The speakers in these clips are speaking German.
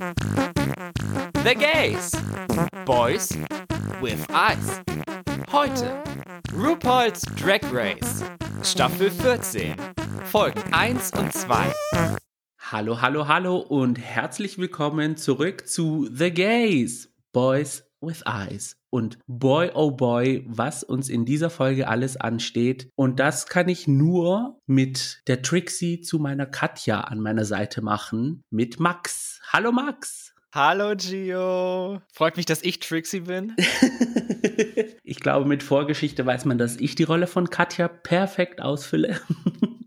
The Gays. Boys with Eyes. Heute RuPaul's Drag Race. Staffel 14. Folgen 1 und 2. Hallo, hallo, hallo und herzlich willkommen zurück zu The Gays. Boys with Eyes. Und boy, oh boy, was uns in dieser Folge alles ansteht. Und das kann ich nur mit der Trixie zu meiner Katja an meiner Seite machen, mit Max. Hallo Max. Hallo Gio. Freut mich, dass ich Trixie bin. ich glaube, mit Vorgeschichte weiß man, dass ich die Rolle von Katja perfekt ausfülle.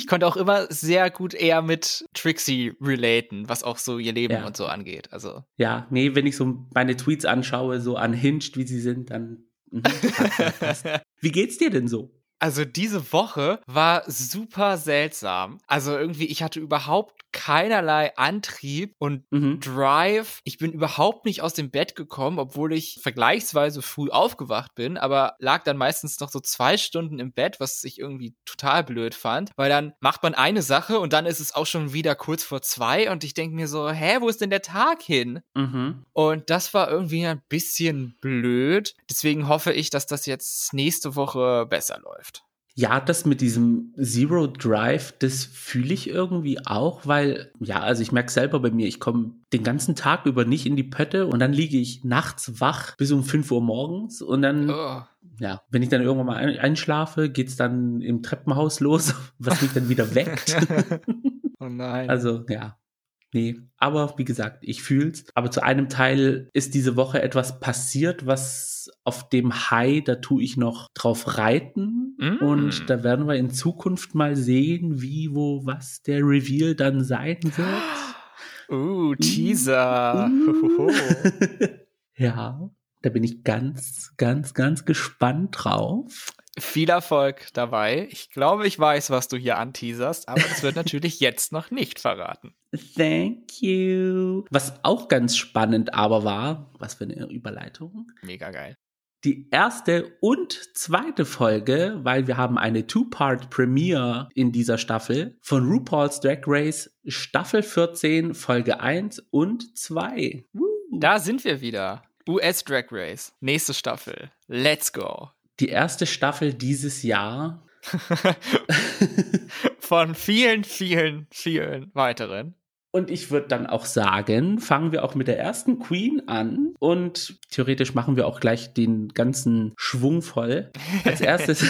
Ich konnte auch immer sehr gut eher mit Trixie relaten, was auch so ihr Leben ja. und so angeht. Also. Ja, nee, wenn ich so meine Tweets anschaue, so unhinged, wie sie sind, dann. Mhm, wie geht's dir denn so? Also diese Woche war super seltsam. Also irgendwie, ich hatte überhaupt keinerlei Antrieb und mhm. Drive. Ich bin überhaupt nicht aus dem Bett gekommen, obwohl ich vergleichsweise früh aufgewacht bin, aber lag dann meistens noch so zwei Stunden im Bett, was ich irgendwie total blöd fand, weil dann macht man eine Sache und dann ist es auch schon wieder kurz vor zwei und ich denke mir so, hä, wo ist denn der Tag hin? Mhm. Und das war irgendwie ein bisschen blöd. Deswegen hoffe ich, dass das jetzt nächste Woche besser läuft. Ja, das mit diesem Zero Drive, das fühle ich irgendwie auch, weil, ja, also ich merke selber bei mir, ich komme den ganzen Tag über nicht in die Pötte und dann liege ich nachts wach bis um 5 Uhr morgens und dann, oh. ja, wenn ich dann irgendwann mal einschlafe, geht's dann im Treppenhaus los, was mich dann wieder weckt. oh nein. Also, ja, Nee, aber wie gesagt, ich fühl's. Aber zu einem Teil ist diese Woche etwas passiert, was auf dem High, da tue ich noch drauf reiten. Mm. Und da werden wir in Zukunft mal sehen, wie, wo, was der Reveal dann sein wird. Uh, Teaser. Ja, da bin ich ganz, ganz, ganz gespannt drauf. Viel Erfolg dabei. Ich glaube, ich weiß, was du hier anteaserst, aber das wird natürlich jetzt noch nicht verraten. Thank you. Was auch ganz spannend aber war, was für eine Überleitung. Mega geil. Die erste und zweite Folge, weil wir haben eine Two-Part-Premiere in dieser Staffel von RuPaul's Drag Race Staffel 14, Folge 1 und 2. Woo. Da sind wir wieder. US Drag Race. Nächste Staffel. Let's go die erste Staffel dieses Jahr. Von vielen, vielen, vielen weiteren. Und ich würde dann auch sagen, fangen wir auch mit der ersten Queen an und theoretisch machen wir auch gleich den ganzen Schwung voll. Als erstes,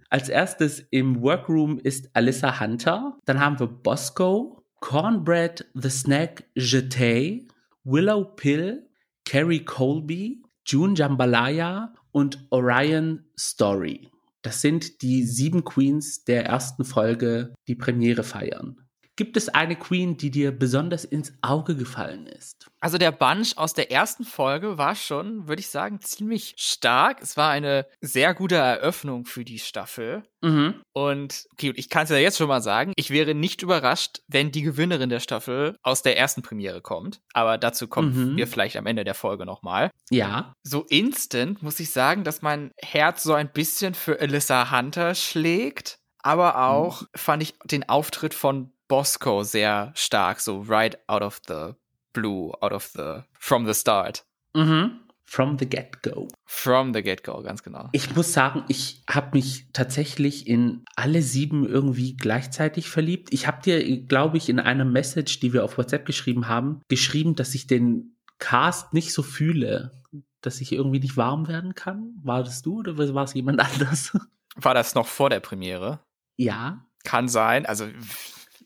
als erstes im Workroom ist Alyssa Hunter. Dann haben wir Bosco, Cornbread the Snack Jetay, Willow Pill, Carrie Colby, June Jambalaya und Orion Story. Das sind die sieben Queens der ersten Folge, die Premiere feiern. Gibt es eine Queen, die dir besonders ins Auge gefallen ist? Also der Bunch aus der ersten Folge war schon, würde ich sagen, ziemlich stark. Es war eine sehr gute Eröffnung für die Staffel. Mhm. Und okay, ich kann es ja jetzt schon mal sagen, ich wäre nicht überrascht, wenn die Gewinnerin der Staffel aus der ersten Premiere kommt. Aber dazu kommen mhm. wir vielleicht am Ende der Folge nochmal. Ja. So instant muss ich sagen, dass mein Herz so ein bisschen für Alyssa Hunter schlägt. Aber auch mhm. fand ich den Auftritt von Bosco sehr stark, so right out of the blue, out of the, from the start. Mhm. From the get-go. From the get-go, ganz genau. Ich muss sagen, ich habe mich tatsächlich in alle sieben irgendwie gleichzeitig verliebt. Ich habe dir, glaube ich, in einer Message, die wir auf WhatsApp geschrieben haben, geschrieben, dass ich den Cast nicht so fühle, dass ich irgendwie nicht warm werden kann. War das du oder war es jemand anders? War das noch vor der Premiere? Ja. Kann sein. Also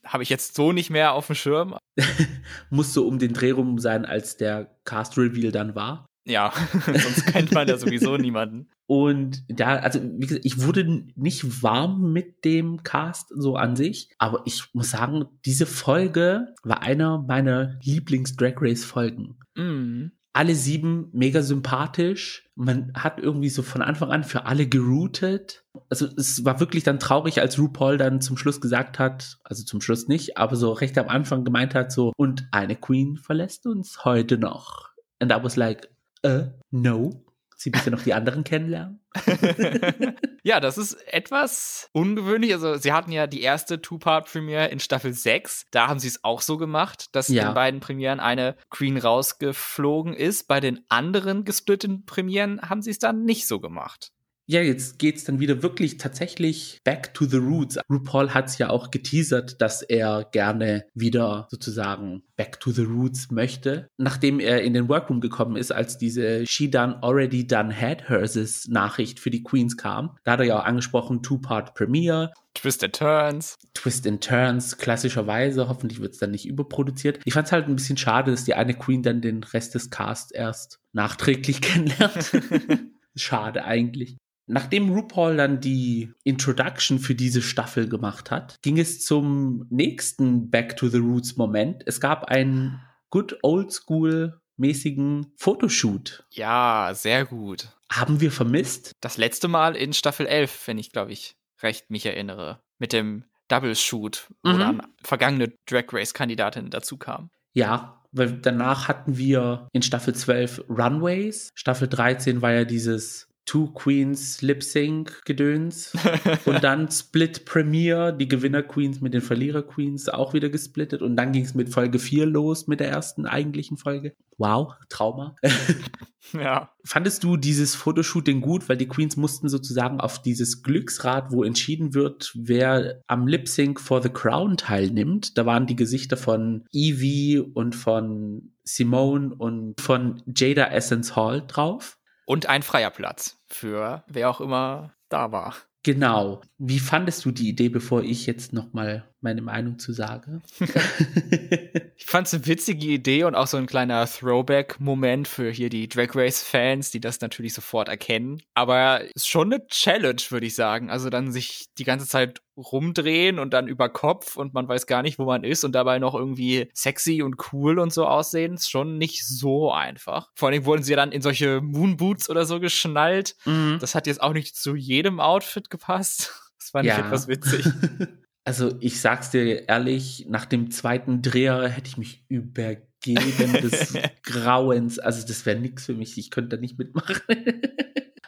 habe ich jetzt so nicht mehr auf dem Schirm. Muss so um den Dreh rum sein, als der Cast-Reveal dann war. Ja, sonst kennt man ja sowieso niemanden. Und ja, also wie gesagt, ich wurde nicht warm mit dem Cast so an sich, aber ich muss sagen, diese Folge war einer meiner Lieblings-Drag Race-Folgen. Mhm alle sieben mega sympathisch. Man hat irgendwie so von Anfang an für alle geroutet. Also es war wirklich dann traurig, als RuPaul dann zum Schluss gesagt hat, also zum Schluss nicht, aber so recht am Anfang gemeint hat so, und eine Queen verlässt uns heute noch. And I was like, uh, no. Sie bitte noch die anderen kennenlernen. ja, das ist etwas ungewöhnlich. Also, sie hatten ja die erste Two-Part-Premiere in Staffel 6. Da haben sie es auch so gemacht, dass ja. in beiden Premieren eine Queen rausgeflogen ist. Bei den anderen gesplitteten Premieren haben sie es dann nicht so gemacht ja, jetzt geht's dann wieder wirklich tatsächlich back to the roots. RuPaul hat's ja auch geteasert, dass er gerne wieder sozusagen back to the roots möchte. Nachdem er in den Workroom gekommen ist, als diese She Done Already Done Had Hers Nachricht für die Queens kam, da hat er ja auch angesprochen, Two-Part Premiere. Twist and Turns. Twist and Turns, klassischerweise. Hoffentlich wird's dann nicht überproduziert. Ich fand's halt ein bisschen schade, dass die eine Queen dann den Rest des Casts erst nachträglich kennenlernt. Schade eigentlich. Nachdem RuPaul dann die Introduction für diese Staffel gemacht hat, ging es zum nächsten Back to the Roots Moment. Es gab einen good old school mäßigen Fotoshoot. Ja, sehr gut. Haben wir vermisst? Das letzte Mal in Staffel 11, wenn ich, glaube ich, recht mich erinnere. Mit dem Double Shoot, wo mhm. dann vergangene Drag Race Kandidatinnen dazu kamen. Ja, weil danach hatten wir in Staffel 12 Runways. Staffel 13 war ja dieses Two Queens Lip Sync Gedöns und dann Split Premiere, die Gewinner Queens mit den Verlierer Queens auch wieder gesplittet und dann ging es mit Folge 4 los mit der ersten eigentlichen Folge. Wow, Trauma. ja. Fandest du dieses Fotoshooting gut, weil die Queens mussten sozusagen auf dieses Glücksrad, wo entschieden wird, wer am Lip Sync for the Crown teilnimmt. Da waren die Gesichter von Evie und von Simone und von Jada Essence Hall drauf. Und ein freier Platz für wer auch immer da war. Genau. Wie fandest du die Idee, bevor ich jetzt nochmal meine Meinung zu sage? ich fand es eine witzige Idee und auch so ein kleiner Throwback-Moment für hier die Drag Race-Fans, die das natürlich sofort erkennen. Aber ist schon eine Challenge, würde ich sagen. Also dann sich die ganze Zeit rumdrehen und dann über Kopf und man weiß gar nicht, wo man ist und dabei noch irgendwie sexy und cool und so aussehen, ist schon nicht so einfach. Vor allem wurden sie dann in solche Moonboots oder so geschnallt. Mhm. Das hat jetzt auch nicht zu jedem Outfit gepasst. Das fand ja. ich etwas witzig. Also ich sag's dir ehrlich, nach dem zweiten Dreher hätte ich mich übergeben des Grauens. Also das wäre nix für mich. Ich könnte da nicht mitmachen.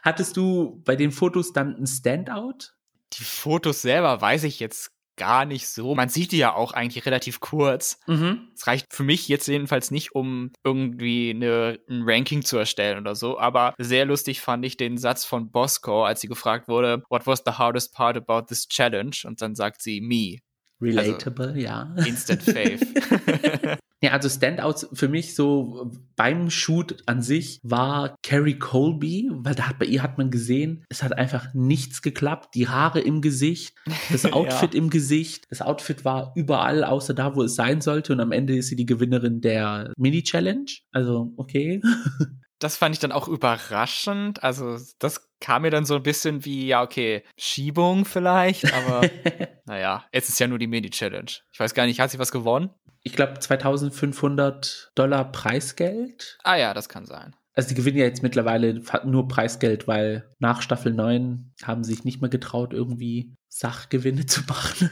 Hattest du bei den Fotos dann ein Standout? Die Fotos selber weiß ich jetzt gar nicht so. Man sieht die ja auch eigentlich relativ kurz. Es mhm. reicht für mich jetzt jedenfalls nicht, um irgendwie eine, ein Ranking zu erstellen oder so. Aber sehr lustig fand ich den Satz von Bosco, als sie gefragt wurde, What was the hardest part about this challenge? Und dann sagt sie, me. Relatable, also, ja. Instant Fave. Ja, also Standouts für mich so beim Shoot an sich war Carrie Colby, weil da hat, bei ihr hat man gesehen, es hat einfach nichts geklappt. Die Haare im Gesicht, das Outfit ja. im Gesicht. Das Outfit war überall, außer da, wo es sein sollte. Und am Ende ist sie die Gewinnerin der Mini-Challenge. Also, okay. das fand ich dann auch überraschend. Also, das kam mir dann so ein bisschen wie, ja, okay, Schiebung vielleicht, aber naja, es ist ja nur die Mini-Challenge. Ich weiß gar nicht, hat sie was gewonnen? ich glaube, 2500 Dollar Preisgeld. Ah ja, das kann sein. Also die gewinnen ja jetzt mittlerweile nur Preisgeld, weil nach Staffel 9 haben sie sich nicht mehr getraut, irgendwie Sachgewinne zu machen.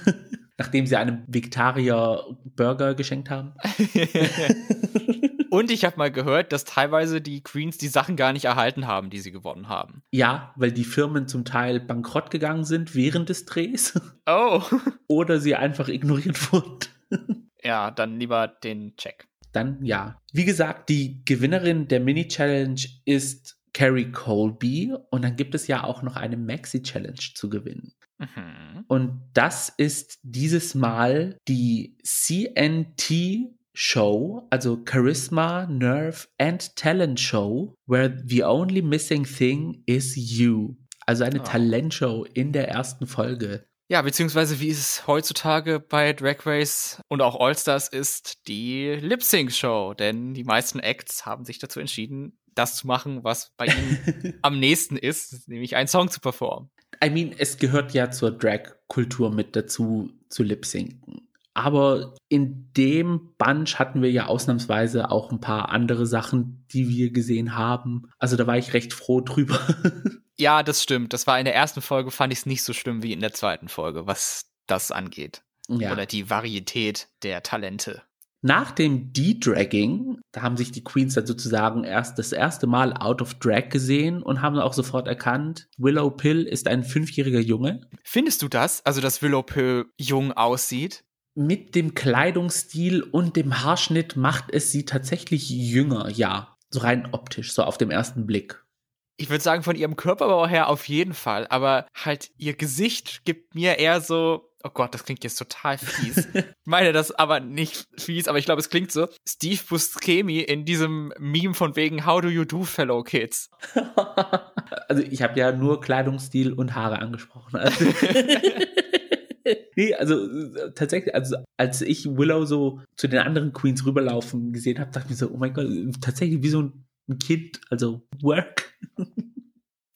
Nachdem sie einem Vegetarier Burger geschenkt haben. Und ich habe mal gehört, dass teilweise die Queens die Sachen gar nicht erhalten haben, die sie gewonnen haben. Ja, weil die Firmen zum Teil bankrott gegangen sind während des Drehs. Oh. Oder sie einfach ignoriert wurden. Ja, dann lieber den Check. Dann ja. Wie gesagt, die Gewinnerin der Mini-Challenge ist Carrie Colby und dann gibt es ja auch noch eine Maxi-Challenge zu gewinnen. Mhm. Und das ist dieses Mal die CNT Show, also Charisma, Nerve and Talent Show, where the only missing thing is you. Also eine oh. Talentshow in der ersten Folge. Ja, beziehungsweise wie es heutzutage bei Drag Race und auch All-Stars ist, die Lip-Sync-Show. Denn die meisten Acts haben sich dazu entschieden, das zu machen, was bei ihnen am nächsten ist, nämlich einen Song zu performen. I mean, es gehört ja zur Drag-Kultur mit dazu, zu lip-synken. Aber in dem Bunch hatten wir ja ausnahmsweise auch ein paar andere Sachen, die wir gesehen haben. Also da war ich recht froh drüber. Ja, das stimmt. Das war in der ersten Folge, fand ich es nicht so schlimm wie in der zweiten Folge, was das angeht. Ja. Oder die Varietät der Talente. Nach dem D-Dragging Da haben sich die Queens dann sozusagen erst das erste Mal out of drag gesehen und haben auch sofort erkannt, Willow Pill ist ein fünfjähriger Junge. Findest du das? Also, dass Willow Pill jung aussieht? Mit dem Kleidungsstil und dem Haarschnitt macht es sie tatsächlich jünger, ja. So rein optisch, so auf dem ersten Blick. Ich würde sagen, von ihrem Körperbau her auf jeden Fall, aber halt ihr Gesicht gibt mir eher so Oh Gott, das klingt jetzt total fies. ich meine das aber nicht fies, aber ich glaube, es klingt so. Steve Buscemi in diesem Meme von wegen How do you do, fellow kids? also ich habe ja nur Kleidungsstil und Haare angesprochen. Also nee, also tatsächlich, also als ich Willow so zu den anderen Queens rüberlaufen gesehen habe, dachte ich mir so, oh mein Gott, tatsächlich wie so ein Kind, also work.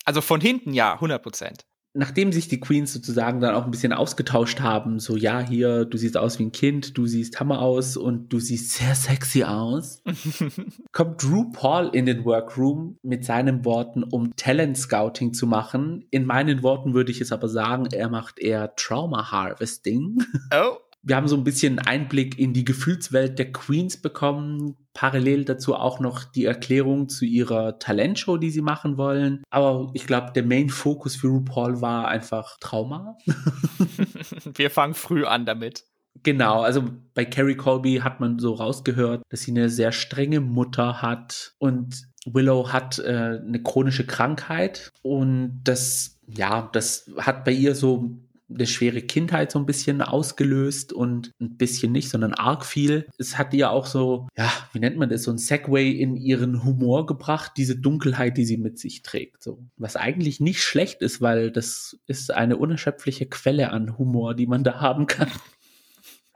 also von hinten ja, 100 Prozent nachdem sich die Queens sozusagen dann auch ein bisschen ausgetauscht haben, so ja, hier, du siehst aus wie ein Kind, du siehst Hammer aus und du siehst sehr sexy aus, kommt Drew Paul in den Workroom mit seinen Worten, um Talent Scouting zu machen. In meinen Worten würde ich es aber sagen, er macht eher Trauma Harvesting. Oh. Wir haben so ein bisschen Einblick in die Gefühlswelt der Queens bekommen. Parallel dazu auch noch die Erklärung zu ihrer Talentshow, die sie machen wollen. Aber ich glaube, der Main Fokus für RuPaul war einfach Trauma. Wir fangen früh an damit. Genau, also bei Carrie Colby hat man so rausgehört, dass sie eine sehr strenge Mutter hat und Willow hat äh, eine chronische Krankheit und das, ja, das hat bei ihr so eine schwere Kindheit so ein bisschen ausgelöst und ein bisschen nicht, sondern arg viel. Es hat ihr auch so, ja, wie nennt man das, so ein Segway in ihren Humor gebracht, diese Dunkelheit, die sie mit sich trägt. So. Was eigentlich nicht schlecht ist, weil das ist eine unerschöpfliche Quelle an Humor, die man da haben kann.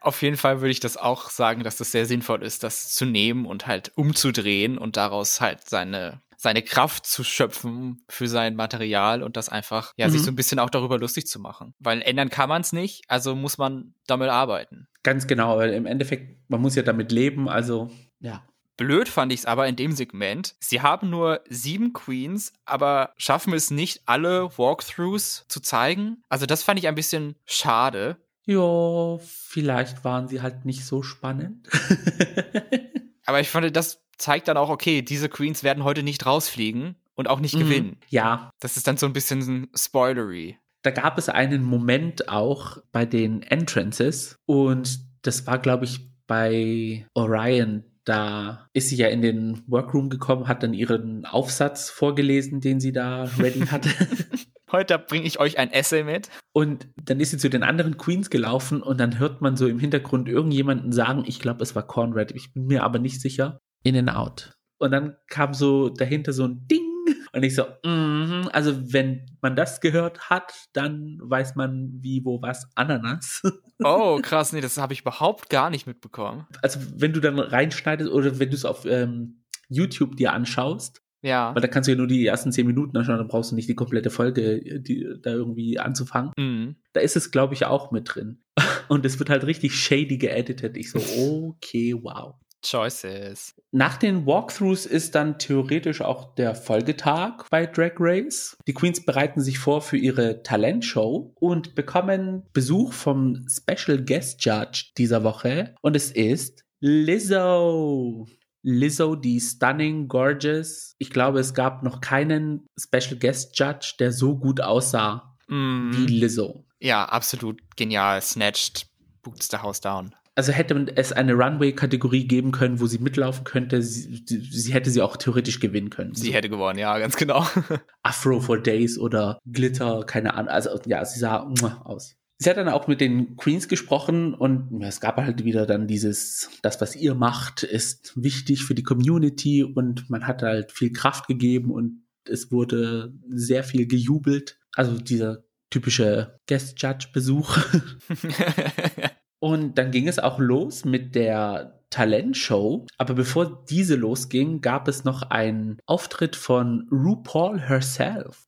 Auf jeden Fall würde ich das auch sagen, dass das sehr sinnvoll ist, das zu nehmen und halt umzudrehen und daraus halt seine seine Kraft zu schöpfen für sein Material und das einfach, ja, mhm. sich so ein bisschen auch darüber lustig zu machen. Weil ändern kann man es nicht, also muss man damit arbeiten. Ganz genau, weil im Endeffekt, man muss ja damit leben, also ja. Blöd fand ich es aber in dem Segment. Sie haben nur sieben Queens, aber schaffen es nicht, alle Walkthroughs zu zeigen. Also das fand ich ein bisschen schade. Ja, vielleicht waren sie halt nicht so spannend. aber ich fand, das zeigt dann auch, okay, diese Queens werden heute nicht rausfliegen und auch nicht mhm. gewinnen. Ja. Das ist dann so ein bisschen spoilery. Da gab es einen Moment auch bei den Entrances und das war, glaube ich, bei Orion. Da ist sie ja in den Workroom gekommen, hat dann ihren Aufsatz vorgelesen, den sie da ready hatte. Heute bringe ich euch ein Essay mit. Und dann ist sie zu den anderen Queens gelaufen und dann hört man so im Hintergrund irgendjemanden sagen, ich glaube, es war Conrad, ich bin mir aber nicht sicher. In and Out. Und dann kam so dahinter so ein Ding. Und ich so, mm -hmm. also wenn man das gehört hat, dann weiß man wie, wo, was, Ananas. Oh, krass, nee, das habe ich überhaupt gar nicht mitbekommen. Also wenn du dann reinschneidest oder wenn du es auf ähm, YouTube dir anschaust, ja. Weil da kannst du ja nur die ersten zehn Minuten anschauen, dann brauchst du nicht die komplette Folge, die, da irgendwie anzufangen. Mhm. Da ist es, glaube ich, auch mit drin. Und es wird halt richtig shady geeditet. Ich so, okay, wow. Choices. Nach den Walkthroughs ist dann theoretisch auch der Folgetag bei Drag Race. Die Queens bereiten sich vor für ihre Talentshow und bekommen Besuch vom Special Guest Judge dieser Woche und es ist Lizzo. Lizzo, die stunning, gorgeous. Ich glaube, es gab noch keinen Special Guest Judge, der so gut aussah mm. wie Lizzo. Ja, absolut genial. Snatched, boots the house down also hätte es eine Runway-Kategorie geben können, wo sie mitlaufen könnte, sie, sie, hätte sie auch theoretisch gewinnen können. Sie so. hätte gewonnen, ja, ganz genau. Afro for Days oder Glitter, keine Ahnung. Also ja, sie sah aus. Sie hat dann auch mit den Queens gesprochen und es gab halt wieder dann dieses, das, was ihr macht, ist wichtig für die Community und man hat halt viel Kraft gegeben und es wurde sehr viel gejubelt. Also dieser typische Guest-Judge-Besuch. Und dann ging es auch los mit der Talentshow. Aber bevor diese losging, gab es noch einen Auftritt von RuPaul herself.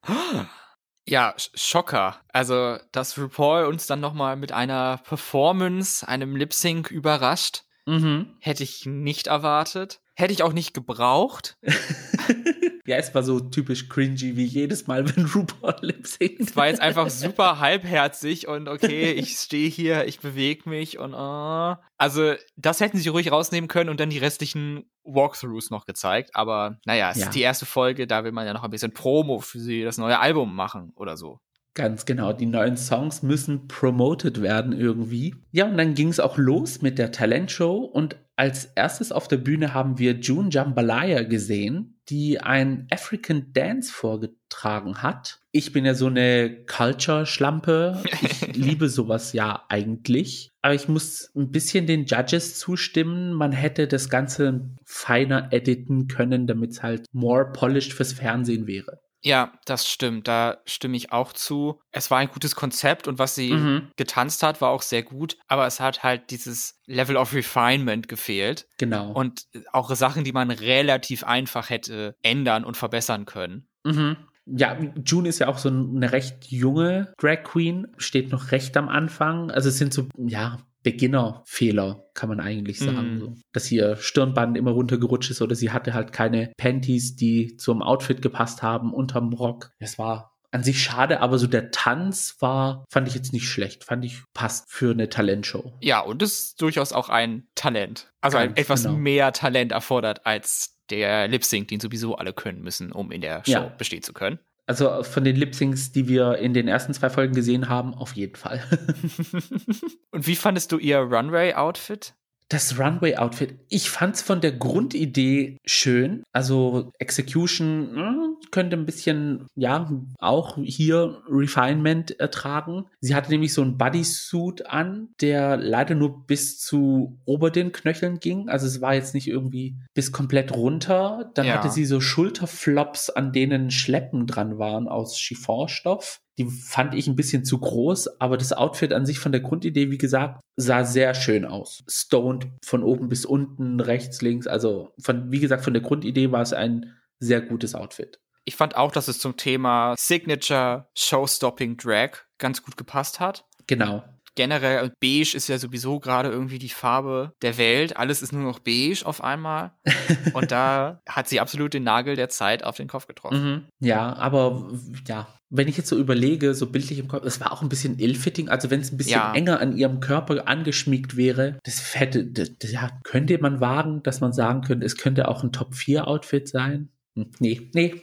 Ja, Schocker. Also, dass RuPaul uns dann nochmal mit einer Performance, einem Lip Sync überrascht, mhm. hätte ich nicht erwartet. Hätte ich auch nicht gebraucht. Ja, es war so typisch cringy wie jedes Mal, wenn RuPaul lip singt. Es war jetzt einfach super halbherzig und okay, ich stehe hier, ich bewege mich und uh. also das hätten sie ruhig rausnehmen können und dann die restlichen Walkthroughs noch gezeigt. Aber naja, es ja. ist die erste Folge, da will man ja noch ein bisschen Promo für sie das neue Album machen oder so. Ganz genau, die neuen Songs müssen promoted werden irgendwie. Ja, und dann ging es auch los mit der Talentshow und als erstes auf der Bühne haben wir June Jambalaya gesehen, die ein African Dance vorgetragen hat. Ich bin ja so eine Culture-Schlampe. Ich liebe sowas ja eigentlich. Aber ich muss ein bisschen den Judges zustimmen. Man hätte das Ganze feiner editen können, damit es halt more polished fürs Fernsehen wäre. Ja, das stimmt. Da stimme ich auch zu. Es war ein gutes Konzept und was sie mhm. getanzt hat, war auch sehr gut. Aber es hat halt dieses Level of Refinement gefehlt. Genau. Und auch Sachen, die man relativ einfach hätte ändern und verbessern können. Mhm. Ja, June ist ja auch so eine recht junge Drag Queen, steht noch recht am Anfang. Also es sind so, ja, Beginnerfehler, kann man eigentlich sagen. Mm. So. Dass ihr Stirnband immer runtergerutscht ist oder sie hatte halt keine Panties, die zum Outfit gepasst haben, unterm Rock. Es war an sich schade, aber so der Tanz war, fand ich jetzt nicht schlecht. Fand ich passt für eine Talentshow. Ja, und es ist durchaus auch ein Talent. Also Ganz, ein, etwas genau. mehr Talent erfordert als der Lip Sync, den sowieso alle können müssen, um in der Show ja. bestehen zu können. Also von den Lip-Syncs, die wir in den ersten zwei Folgen gesehen haben, auf jeden Fall. Und wie fandest du ihr Runway-Outfit? Das Runway-Outfit, ich fand es von der Grundidee schön. Also Execution hm, könnte ein bisschen, ja, auch hier Refinement ertragen. Sie hatte nämlich so ein Bodysuit an, der leider nur bis zu ober den Knöcheln ging. Also es war jetzt nicht irgendwie bis komplett runter. Dann ja. hatte sie so Schulterflops, an denen Schleppen dran waren aus Chiffonstoff. Die fand ich ein bisschen zu groß, aber das Outfit an sich von der Grundidee, wie gesagt, sah sehr schön aus. Stoned von oben bis unten, rechts, links. Also von, wie gesagt, von der Grundidee war es ein sehr gutes Outfit. Ich fand auch, dass es zum Thema Signature Showstopping Drag ganz gut gepasst hat. Genau generell, beige ist ja sowieso gerade irgendwie die Farbe der Welt. Alles ist nur noch beige auf einmal. Und da hat sie absolut den Nagel der Zeit auf den Kopf getroffen. Mhm. Ja, aber ja, wenn ich jetzt so überlege, so bildlich im Kopf, es war auch ein bisschen ill-fitting, also wenn es ein bisschen ja. enger an ihrem Körper angeschmiegt wäre, das hätte, das, ja, könnte man wagen, dass man sagen könnte, es könnte auch ein Top-4-Outfit sein. Hm, nee, nee,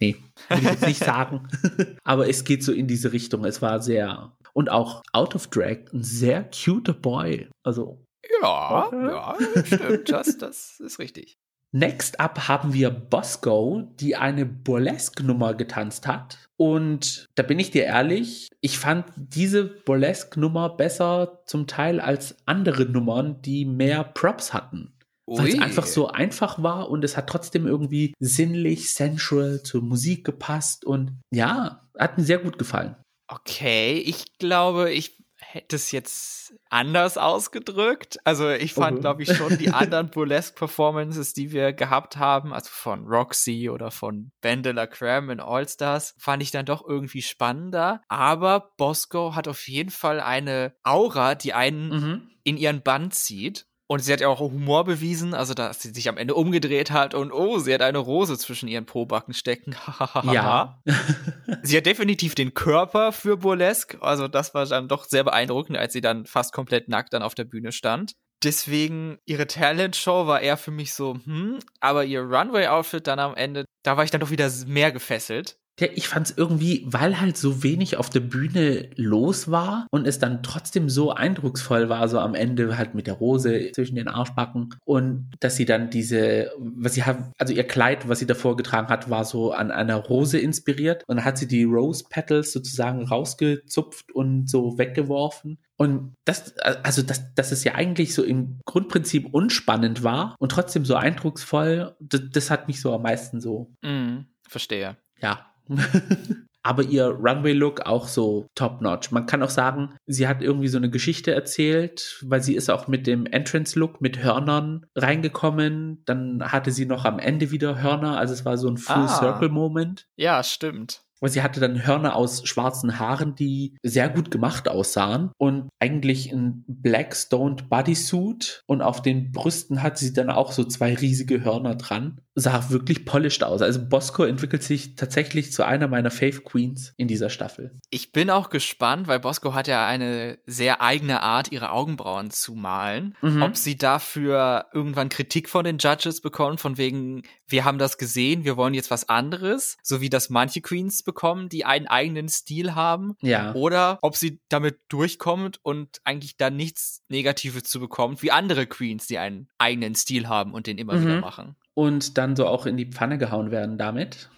nee, würde ich jetzt nicht sagen. Aber es geht so in diese Richtung. Es war sehr und auch Out of Drag ein sehr cute Boy. Also. Ja, okay. ja, stimmt. Das, das ist richtig. Next up haben wir Bosco, die eine Burlesque-Nummer getanzt hat. Und da bin ich dir ehrlich, ich fand diese Burlesque-Nummer besser zum Teil als andere Nummern, die mehr Props hatten. Weil es einfach so einfach war und es hat trotzdem irgendwie sinnlich, sensual zur Musik gepasst und ja, hat mir sehr gut gefallen. Okay, ich glaube, ich hätte es jetzt anders ausgedrückt. Also ich fand, okay. glaube ich, schon die anderen Burlesque-Performances, die wir gehabt haben, also von Roxy oder von Bandela Cram in All Stars, fand ich dann doch irgendwie spannender. Aber Bosco hat auf jeden Fall eine Aura, die einen mhm. in ihren Band zieht. Und sie hat ja auch Humor bewiesen, also dass sie sich am Ende umgedreht hat und oh, sie hat eine Rose zwischen ihren Pobacken stecken. ja. sie hat definitiv den Körper für Burlesque, also das war dann doch sehr beeindruckend, als sie dann fast komplett nackt dann auf der Bühne stand. Deswegen, ihre Talent-Show war eher für mich so, hm, aber ihr Runway-Outfit dann am Ende, da war ich dann doch wieder mehr gefesselt. Ich fand es irgendwie, weil halt so wenig auf der Bühne los war und es dann trotzdem so eindrucksvoll war, so am Ende halt mit der Rose zwischen den Arschbacken und dass sie dann diese, was sie hat, also ihr Kleid, was sie davor getragen hat, war so an einer Rose inspiriert und dann hat sie die Rose Petals sozusagen rausgezupft und so weggeworfen. Und das, also das, dass es ja eigentlich so im Grundprinzip unspannend war und trotzdem so eindrucksvoll, das, das hat mich so am meisten so. Mm, verstehe. Ja, Aber ihr Runway-Look auch so top-notch. Man kann auch sagen, sie hat irgendwie so eine Geschichte erzählt, weil sie ist auch mit dem Entrance-Look mit Hörnern reingekommen. Dann hatte sie noch am Ende wieder Hörner, also es war so ein Full-Circle-Moment. Ah, ja, stimmt. Weil sie hatte dann Hörner aus schwarzen Haaren, die sehr gut gemacht aussahen und eigentlich ein Black Stoned Bodysuit und auf den Brüsten hat sie dann auch so zwei riesige Hörner dran. Sah wirklich polished aus. Also Bosco entwickelt sich tatsächlich zu einer meiner Fave Queens in dieser Staffel. Ich bin auch gespannt, weil Bosco hat ja eine sehr eigene Art, ihre Augenbrauen zu malen. Mhm. Ob sie dafür irgendwann Kritik von den Judges bekommt, von wegen, wir haben das gesehen, wir wollen jetzt was anderes, so wie das manche Queens bekommen, die einen eigenen Stil haben. Ja. Oder ob sie damit durchkommt und eigentlich dann nichts Negatives zu bekommt, wie andere Queens, die einen eigenen Stil haben und den immer mhm. wieder machen. Und dann so auch in die Pfanne gehauen werden damit.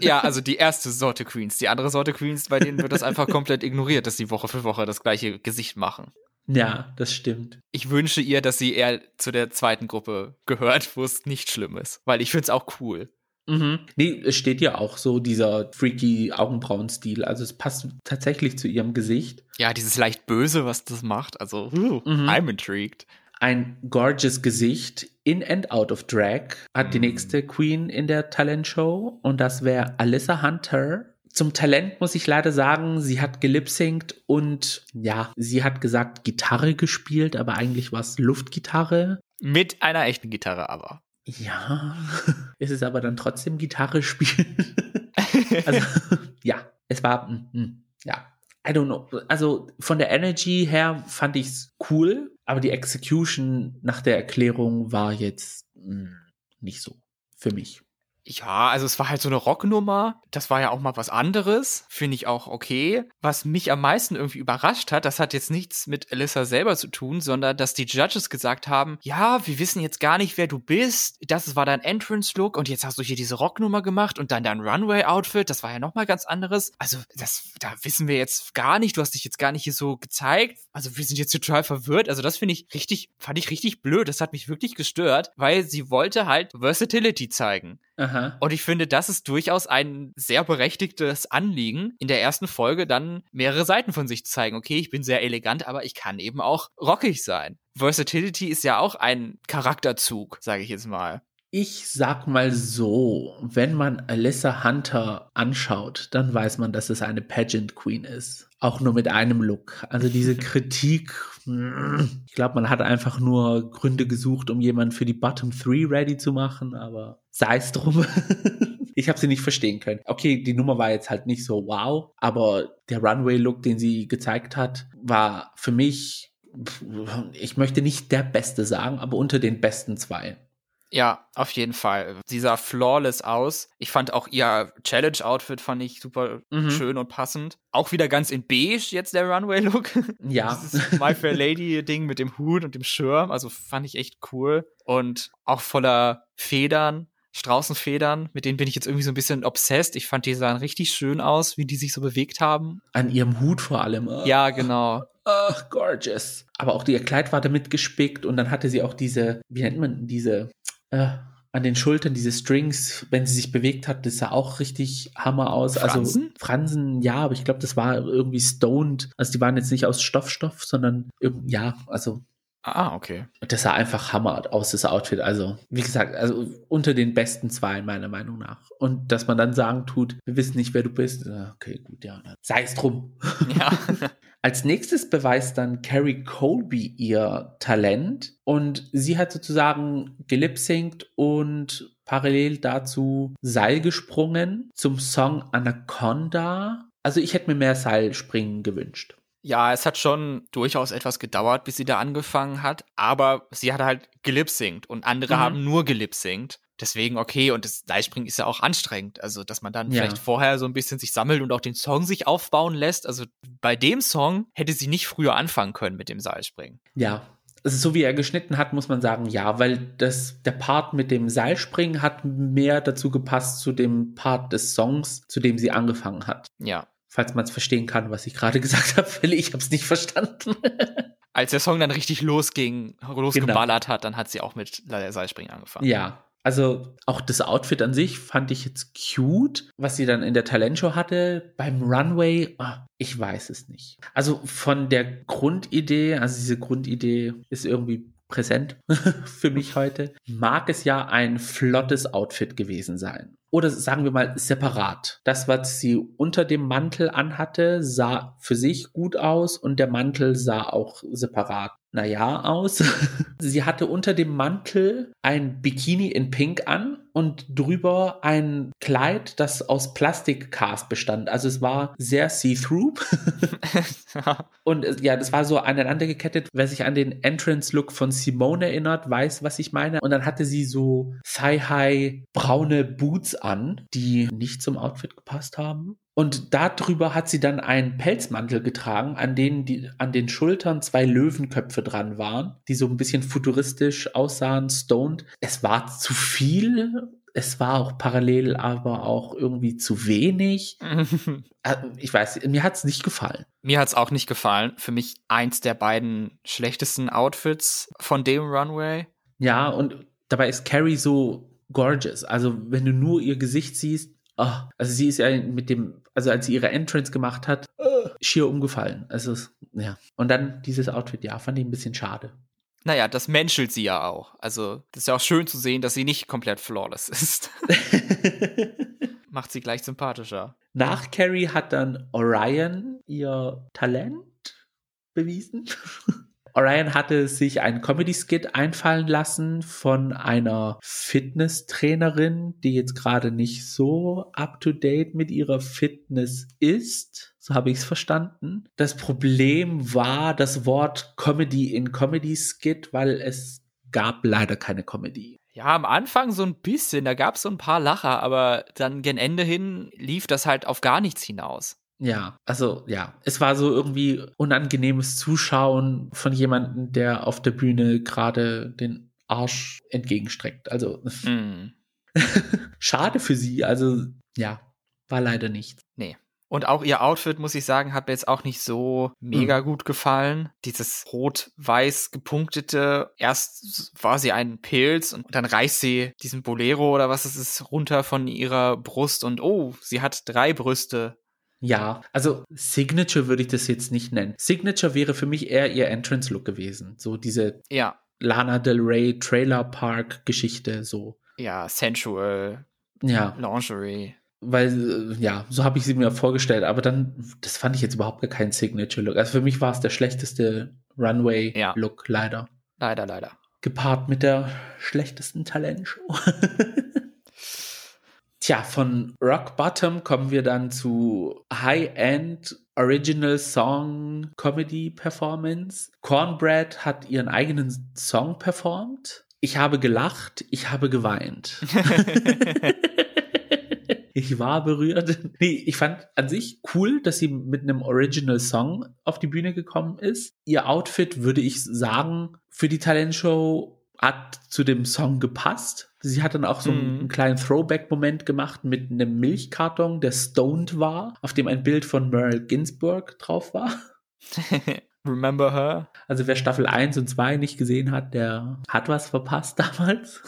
ja, also die erste Sorte Queens. Die andere Sorte Queens, bei denen wird das einfach komplett ignoriert, dass sie Woche für Woche das gleiche Gesicht machen. Ja, das stimmt. Ich wünsche ihr, dass sie eher zu der zweiten Gruppe gehört, wo es nicht schlimm ist, weil ich finde es auch cool. Mhm. Nee, es steht ja auch so dieser freaky Augenbrauenstil. Also es passt tatsächlich zu ihrem Gesicht. Ja, dieses leicht böse, was das macht. Also, uh, mhm. I'm intrigued. Ein gorgeous Gesicht in and out of drag hat mhm. die nächste Queen in der Talentshow und das wäre Alyssa Hunter zum Talent muss ich leider sagen, sie hat gelipsingt und ja, sie hat gesagt Gitarre gespielt, aber eigentlich war es Luftgitarre. Mit einer echten Gitarre aber. Ja, ist es aber dann trotzdem Gitarre spielen? also, ja, es war, mm, mm, ja, I don't know. Also von der Energy her fand ich es cool, aber die Execution nach der Erklärung war jetzt mm, nicht so für mich. Ja, also es war halt so eine Rocknummer. Das war ja auch mal was anderes. Finde ich auch okay. Was mich am meisten irgendwie überrascht hat, das hat jetzt nichts mit Alyssa selber zu tun, sondern dass die Judges gesagt haben, ja, wir wissen jetzt gar nicht, wer du bist. Das war dein Entrance-Look und jetzt hast du hier diese Rocknummer gemacht und dann dein Runway-Outfit. Das war ja nochmal ganz anderes. Also das, da wissen wir jetzt gar nicht. Du hast dich jetzt gar nicht hier so gezeigt. Also wir sind jetzt total verwirrt. Also das finde ich richtig, fand ich richtig blöd. Das hat mich wirklich gestört, weil sie wollte halt Versatility zeigen. Aha. Und ich finde, das ist durchaus ein sehr berechtigtes Anliegen, in der ersten Folge dann mehrere Seiten von sich zu zeigen. Okay, ich bin sehr elegant, aber ich kann eben auch rockig sein. Versatility ist ja auch ein Charakterzug, sage ich jetzt mal. Ich sag mal so, wenn man Alyssa Hunter anschaut, dann weiß man, dass es eine Pageant Queen ist. Auch nur mit einem Look. Also diese Kritik, ich glaube, man hat einfach nur Gründe gesucht, um jemanden für die Bottom Three ready zu machen, aber sei es drum. ich habe sie nicht verstehen können. Okay, die Nummer war jetzt halt nicht so wow, aber der Runway-Look, den sie gezeigt hat, war für mich, ich möchte nicht der Beste sagen, aber unter den besten zwei. Ja, auf jeden Fall. Sie sah flawless aus. Ich fand auch ihr Challenge-Outfit fand ich super mhm. schön und passend. Auch wieder ganz in beige jetzt der Runway-Look. Ja. Dieses My Fair Lady-Ding mit dem Hut und dem Schirm. Also fand ich echt cool. Und auch voller Federn. Straußenfedern, mit denen bin ich jetzt irgendwie so ein bisschen obsessed. Ich fand, die sahen richtig schön aus, wie die sich so bewegt haben. An ihrem Hut vor allem. Oh. Ja, genau. Oh, gorgeous. Aber auch ihr Kleid war damit gespickt und dann hatte sie auch diese, wie nennt man diese äh, an den Schultern diese Strings, wenn sie sich bewegt hat, das sah auch richtig Hammer aus. Also Fransen? Also Fransen, ja, aber ich glaube, das war irgendwie stoned. Also die waren jetzt nicht aus Stoffstoff, sondern ja, also Ah, okay. Das sah einfach Hammer aus, das Outfit. Also, wie gesagt, also unter den besten zwei, meiner Meinung nach. Und dass man dann sagen tut, wir wissen nicht, wer du bist. Okay, gut, ja. Sei es drum. Ja. Als nächstes beweist dann Carrie Colby ihr Talent und sie hat sozusagen gelipsingt und parallel dazu Seil gesprungen zum Song Anaconda. Also ich hätte mir mehr Seilspringen gewünscht. Ja, es hat schon durchaus etwas gedauert, bis sie da angefangen hat, aber sie hat halt gelipsingt und andere mhm. haben nur gelipsingt. Deswegen okay, und das Seilspringen ist ja auch anstrengend. Also, dass man dann ja. vielleicht vorher so ein bisschen sich sammelt und auch den Song sich aufbauen lässt. Also, bei dem Song hätte sie nicht früher anfangen können mit dem Seilspringen. Ja. Also, so wie er geschnitten hat, muss man sagen, ja, weil das, der Part mit dem Seilspringen hat mehr dazu gepasst zu dem Part des Songs, zu dem sie angefangen hat. Ja. Falls man es verstehen kann, was ich gerade gesagt habe, Philly, ich habe es nicht verstanden. Als der Song dann richtig losging, losgeballert genau. hat, dann hat sie auch mit Seilspringen angefangen. Ja, also auch das Outfit an sich fand ich jetzt cute, was sie dann in der Talentshow hatte. Beim Runway, oh, ich weiß es nicht. Also von der Grundidee, also diese Grundidee ist irgendwie präsent für mich heute, mag es ja ein flottes Outfit gewesen sein. Oder sagen wir mal separat. Das, was sie unter dem Mantel anhatte, sah für sich gut aus und der Mantel sah auch separat naja aus. sie hatte unter dem Mantel ein Bikini in Pink an und drüber ein Kleid, das aus Plastikcast bestand. Also es war sehr see-through. und äh, ja, das war so aneinander gekettet. Wer sich an den Entrance-Look von Simone erinnert, weiß, was ich meine. Und dann hatte sie so thigh-high braune Boots an, die nicht zum Outfit gepasst haben. Und darüber hat sie dann einen Pelzmantel getragen, an denen die, an den Schultern zwei Löwenköpfe dran waren, die so ein bisschen futuristisch aussahen, stoned. Es war zu viel. Es war auch parallel, aber auch irgendwie zu wenig. Äh, ich weiß, mir hat es nicht gefallen. Mir hat es auch nicht gefallen. Für mich eins der beiden schlechtesten Outfits von dem Runway. Ja, und dabei ist Carrie so gorgeous. Also, wenn du nur ihr Gesicht siehst, Oh, also sie ist ja mit dem, also als sie ihre Entrance gemacht hat, schier umgefallen. Also, ja. Und dann dieses Outfit, ja, fand ich ein bisschen schade. Naja, das menschelt sie ja auch. Also, das ist ja auch schön zu sehen, dass sie nicht komplett flawless ist. Macht sie gleich sympathischer. Nach Carrie hat dann Orion ihr Talent bewiesen. Orion hatte sich einen Comedy-Skit einfallen lassen von einer Fitnesstrainerin, die jetzt gerade nicht so up-to-date mit ihrer Fitness ist. So habe ich es verstanden. Das Problem war das Wort Comedy in Comedy-Skit, weil es gab leider keine Comedy. Ja, am Anfang so ein bisschen, da gab es so ein paar Lacher, aber dann gen Ende hin lief das halt auf gar nichts hinaus. Ja, also ja, es war so irgendwie unangenehmes Zuschauen von jemandem, der auf der Bühne gerade den Arsch entgegenstreckt. Also mm. schade für sie. Also ja, war leider nicht. Nee. Und auch ihr Outfit, muss ich sagen, hat mir jetzt auch nicht so mega mhm. gut gefallen. Dieses rot-weiß gepunktete, erst war sie ein Pilz und dann reißt sie diesen Bolero oder was es ist runter von ihrer Brust und oh, sie hat drei Brüste. Ja, also Signature würde ich das jetzt nicht nennen. Signature wäre für mich eher ihr Entrance-Look gewesen. So diese ja. Lana Del Rey Trailer Park Geschichte, so. Ja, sensual. Ja. Lingerie. Weil, äh, ja, so habe ich sie mir vorgestellt, aber dann, das fand ich jetzt überhaupt gar kein Signature-Look. Also für mich war es der schlechteste Runway-Look, ja. leider. Leider, leider. Gepaart mit der schlechtesten Talentshow. Tja, von Rock Bottom kommen wir dann zu High-End Original Song Comedy Performance. Cornbread hat ihren eigenen Song performt. Ich habe gelacht, ich habe geweint. ich war berührt. Nee, ich fand an sich cool, dass sie mit einem Original Song auf die Bühne gekommen ist. Ihr Outfit, würde ich sagen, für die Talentshow hat zu dem Song gepasst. Sie hat dann auch so einen, mhm. einen kleinen Throwback-Moment gemacht mit einem Milchkarton, der stoned war, auf dem ein Bild von Merle Ginsburg drauf war. Remember her? Also wer Staffel 1 und 2 nicht gesehen hat, der hat was verpasst damals.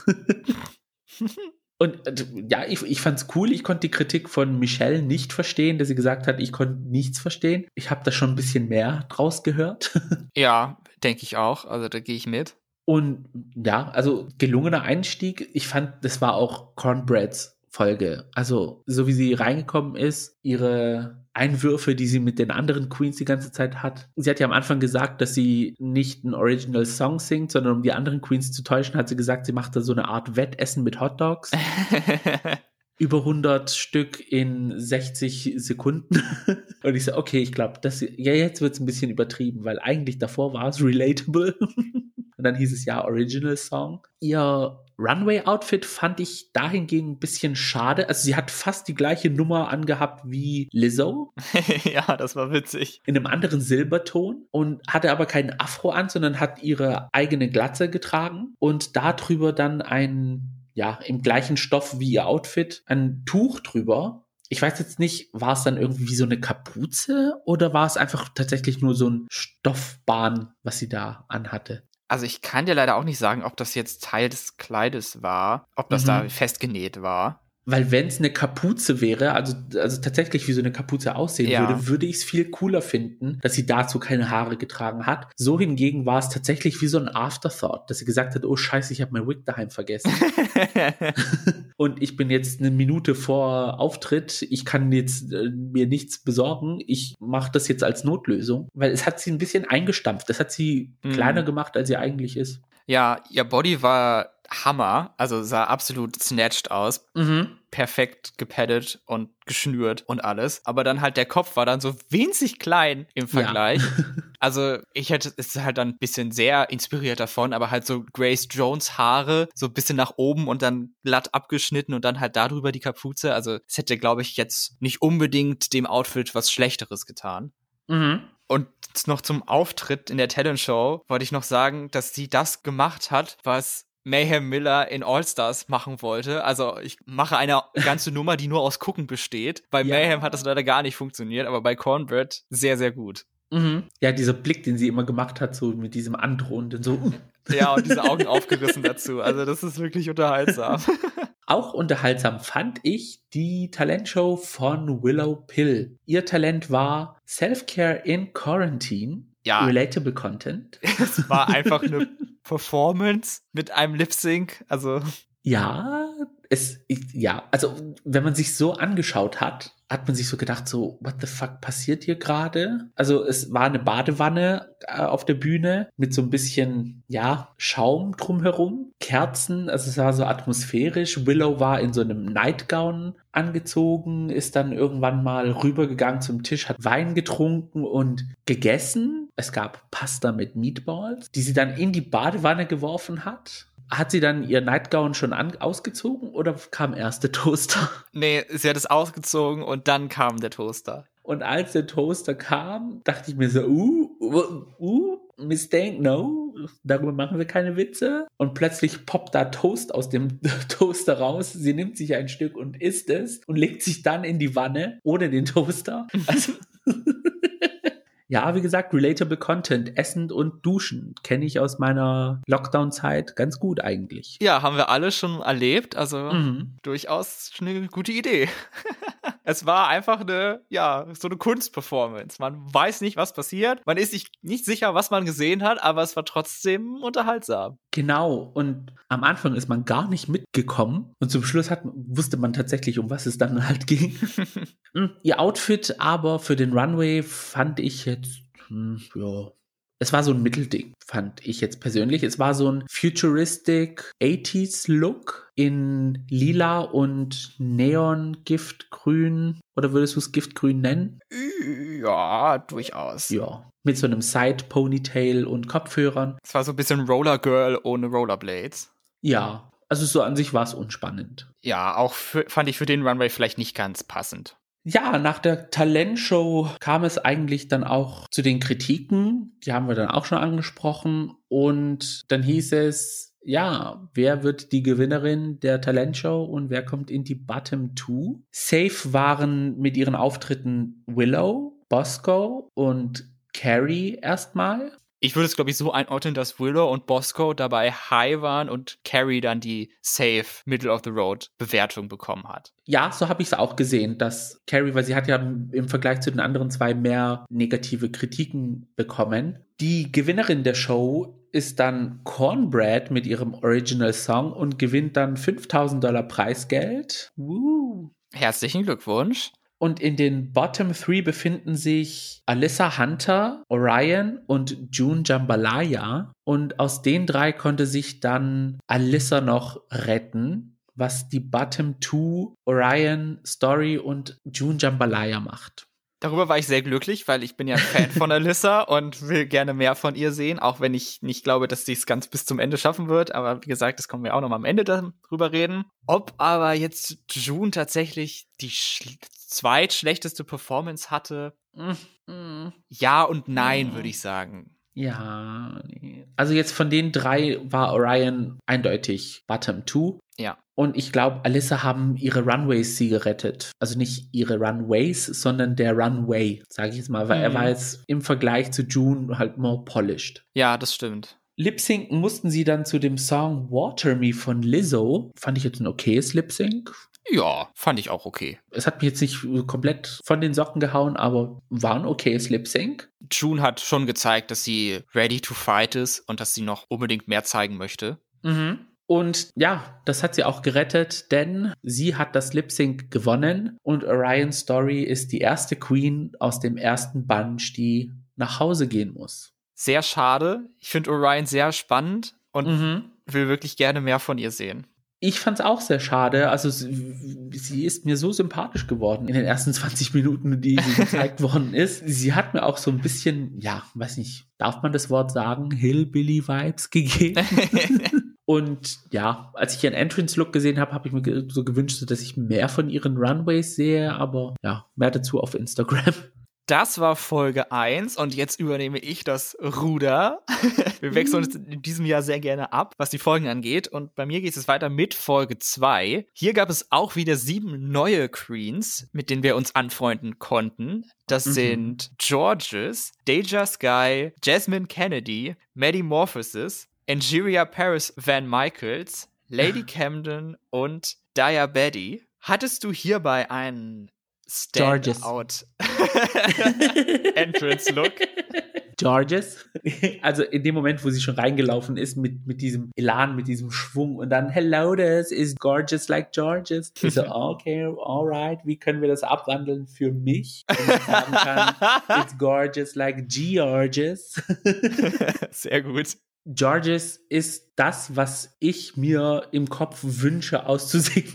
und äh, ja, ich, ich fand's cool. Ich konnte die Kritik von Michelle nicht verstehen, dass sie gesagt hat, ich konnte nichts verstehen. Ich habe da schon ein bisschen mehr draus gehört. ja, denke ich auch. Also da gehe ich mit. Und ja, also gelungener Einstieg. Ich fand, das war auch Cornbreads Folge. Also, so wie sie reingekommen ist, ihre Einwürfe, die sie mit den anderen Queens die ganze Zeit hat. Sie hat ja am Anfang gesagt, dass sie nicht einen Original Song singt, sondern um die anderen Queens zu täuschen, hat sie gesagt, sie macht da so eine Art Wettessen mit Hot Dogs. über 100 Stück in 60 Sekunden. Und ich so, okay, ich glaube, ja, jetzt wird es ein bisschen übertrieben, weil eigentlich davor war es relatable. Dann hieß es ja Original Song. Ihr Runway-Outfit fand ich dahingegen ein bisschen schade. Also sie hat fast die gleiche Nummer angehabt wie Lizzo. ja, das war witzig. In einem anderen Silberton und hatte aber keinen Afro an, sondern hat ihre eigene Glatze getragen und darüber dann ein, ja, im gleichen Stoff wie ihr Outfit, ein Tuch drüber. Ich weiß jetzt nicht, war es dann irgendwie so eine Kapuze oder war es einfach tatsächlich nur so ein Stoffbahn, was sie da anhatte? Also ich kann dir leider auch nicht sagen, ob das jetzt Teil des Kleides war, ob das mhm. da festgenäht war. Weil wenn es eine Kapuze wäre, also, also tatsächlich wie so eine Kapuze aussehen ja. würde, würde ich es viel cooler finden, dass sie dazu keine Haare getragen hat. So hingegen war es tatsächlich wie so ein Afterthought, dass sie gesagt hat, oh scheiße, ich habe mein Wig daheim vergessen. und ich bin jetzt eine Minute vor Auftritt, ich kann jetzt äh, mir nichts besorgen, ich mache das jetzt als Notlösung, weil es hat sie ein bisschen eingestampft, das hat sie mhm. kleiner gemacht, als sie eigentlich ist. Ja, ihr Body war Hammer. Also sah absolut snatched aus. Mhm. Perfekt gepaddet und geschnürt und alles. Aber dann halt der Kopf war dann so winzig klein im Vergleich. Ja. also ich hätte, es ist halt dann ein bisschen sehr inspiriert davon, aber halt so Grace Jones Haare, so ein bisschen nach oben und dann glatt abgeschnitten und dann halt darüber die Kapuze. Also es hätte, glaube ich, jetzt nicht unbedingt dem Outfit was Schlechteres getan. Mhm. Und noch zum Auftritt in der Talent Show wollte ich noch sagen, dass sie das gemacht hat, was Mayhem Miller in All-Stars machen wollte. Also ich mache eine ganze Nummer, die nur aus Gucken besteht. Bei ja. Mayhem hat das leider gar nicht funktioniert, aber bei Cornbread sehr, sehr gut. Mhm. Ja, dieser Blick, den sie immer gemacht hat, so mit diesem androhenden so. Uh. Ja, und diese Augen aufgerissen dazu. Also das ist wirklich unterhaltsam. Auch unterhaltsam fand ich die Talentshow von Willow Pill. Ihr Talent war Self-Care in Quarantine. Ja. Relatable Content. Es war einfach eine Performance mit einem Lip Sync. Also. Ja, es, ja, also wenn man sich so angeschaut hat, hat man sich so gedacht, so, what the fuck passiert hier gerade? Also es war eine Badewanne äh, auf der Bühne mit so ein bisschen, ja, Schaum drumherum, Kerzen, also es war so atmosphärisch. Willow war in so einem Nightgown angezogen, ist dann irgendwann mal rübergegangen zum Tisch, hat Wein getrunken und gegessen. Es gab Pasta mit Meatballs, die sie dann in die Badewanne geworfen hat hat sie dann ihr Nightgown schon an, ausgezogen oder kam erst der Toaster? Nee, sie hat es ausgezogen und dann kam der Toaster. Und als der Toaster kam, dachte ich mir so, uh, uh, uh, Mistake, no, darüber machen wir keine Witze. Und plötzlich poppt da Toast aus dem Toaster raus. Sie nimmt sich ein Stück und isst es und legt sich dann in die Wanne ohne den Toaster. Also Ja, wie gesagt, relatable Content, Essen und Duschen kenne ich aus meiner Lockdown-Zeit ganz gut eigentlich. Ja, haben wir alle schon erlebt, also mhm. durchaus eine gute Idee. es war einfach eine, ja, so eine Kunstperformance. Man weiß nicht, was passiert, man ist sich nicht sicher, was man gesehen hat, aber es war trotzdem unterhaltsam. Genau, und am Anfang ist man gar nicht mitgekommen und zum Schluss hat, wusste man tatsächlich, um was es dann halt ging. Hm, ihr Outfit aber für den Runway fand ich jetzt, hm, ja, es war so ein Mittelding, fand ich jetzt persönlich. Es war so ein futuristic 80s Look in lila und Neon Giftgrün. Oder würdest du es Giftgrün nennen? Ja, durchaus. Ja. Mit so einem Side-Ponytail und Kopfhörern. Es war so ein bisschen Roller Girl ohne Rollerblades. Ja. Also so an sich war es unspannend. Ja, auch für, fand ich für den Runway vielleicht nicht ganz passend. Ja, nach der Talentshow kam es eigentlich dann auch zu den Kritiken. Die haben wir dann auch schon angesprochen. Und dann hieß es, ja, wer wird die Gewinnerin der Talentshow und wer kommt in die Bottom Two? Safe waren mit ihren Auftritten Willow, Bosco und Carrie erstmal ich würde es, glaube ich, so einordnen, dass Willow und Bosco dabei high waren und Carrie dann die safe Middle of the Road Bewertung bekommen hat. Ja, so habe ich es auch gesehen, dass Carrie, weil sie hat ja im Vergleich zu den anderen zwei mehr negative Kritiken bekommen. Die Gewinnerin der Show ist dann Cornbread mit ihrem Original Song und gewinnt dann 5000 Dollar Preisgeld. Woo. Herzlichen Glückwunsch. Und in den Bottom Three befinden sich Alyssa Hunter, Orion und June Jambalaya. Und aus den drei konnte sich dann Alyssa noch retten, was die Bottom Two, Orion, Story und June Jambalaya macht. Darüber war ich sehr glücklich, weil ich bin ja Fan von Alyssa und will gerne mehr von ihr sehen, auch wenn ich nicht glaube, dass sie es ganz bis zum Ende schaffen wird. Aber wie gesagt, das kommen wir auch noch mal am Ende darüber reden. Ob aber jetzt June tatsächlich die zweitschlechteste Performance hatte, mm, ja und nein, würde ich sagen. Ja, nee. also jetzt von den drei war Orion eindeutig Bottom Two. Ja. Und ich glaube, Alyssa haben ihre Runways sie gerettet. Also nicht ihre Runways, sondern der Runway, sage ich jetzt mal, weil mhm. er war jetzt im Vergleich zu June halt more polished. Ja, das stimmt. Lip-Synken mussten sie dann zu dem Song Water Me von Lizzo. Fand ich jetzt ein okayes Lip-Sync. Ja, fand ich auch okay. Es hat mich jetzt nicht komplett von den Socken gehauen, aber war ein okayes Lip Sync. June hat schon gezeigt, dass sie ready to fight ist und dass sie noch unbedingt mehr zeigen möchte. Mhm. Und ja, das hat sie auch gerettet, denn sie hat das Lip Sync gewonnen und Orion Story ist die erste Queen aus dem ersten Bunch, die nach Hause gehen muss. Sehr schade. Ich finde Orion sehr spannend und mhm. will wirklich gerne mehr von ihr sehen. Ich fand es auch sehr schade. Also sie ist mir so sympathisch geworden in den ersten 20 Minuten, die sie gezeigt worden ist. Sie hat mir auch so ein bisschen, ja, weiß nicht, darf man das Wort sagen, Hillbilly-Vibes gegeben. Und ja, als ich ihren Entrance-Look gesehen habe, habe ich mir so gewünscht, dass ich mehr von ihren Runways sehe, aber ja, mehr dazu auf Instagram. Das war Folge 1 und jetzt übernehme ich das Ruder. Wir wechseln uns in diesem Jahr sehr gerne ab, was die Folgen angeht. Und bei mir geht es weiter mit Folge 2. Hier gab es auch wieder sieben neue Queens, mit denen wir uns anfreunden konnten. Das mhm. sind Georges, Deja Sky, Jasmine Kennedy, Maddie Morphosis, Angeria Paris Van Michaels, Lady Camden und Dia Betty. Hattest du hierbei einen Standout Entrance Look? Georges. Also in dem Moment, wo sie schon reingelaufen ist mit, mit diesem Elan, mit diesem Schwung und dann Hello, this is gorgeous like Georges. Ich so, okay, alright, wie können wir das abwandeln für mich? Kann, it's gorgeous like Georges. Sehr gut. Georges ist das, was ich mir im Kopf wünsche auszusehen.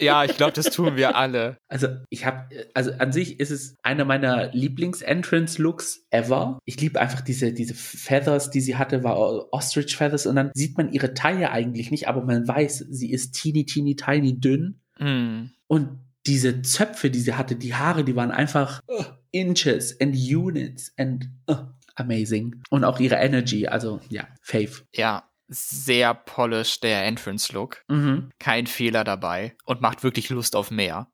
Ja, ich glaube, das tun wir alle. Also ich habe, also an sich ist es einer meiner Lieblings-Entrance-Looks ever. Ich liebe einfach diese, diese Feathers, die sie hatte, war Ostrich Feathers und dann sieht man ihre Taille eigentlich nicht, aber man weiß, sie ist teeny, teeny, tiny dünn. Mm. Und diese Zöpfe, die sie hatte, die Haare, die waren einfach uh, Inches and Units and uh, amazing. Und auch ihre Energy, also ja, Faith. Ja, sehr polished der Entrance-Look. Mhm. Kein Fehler dabei und macht wirklich Lust auf mehr.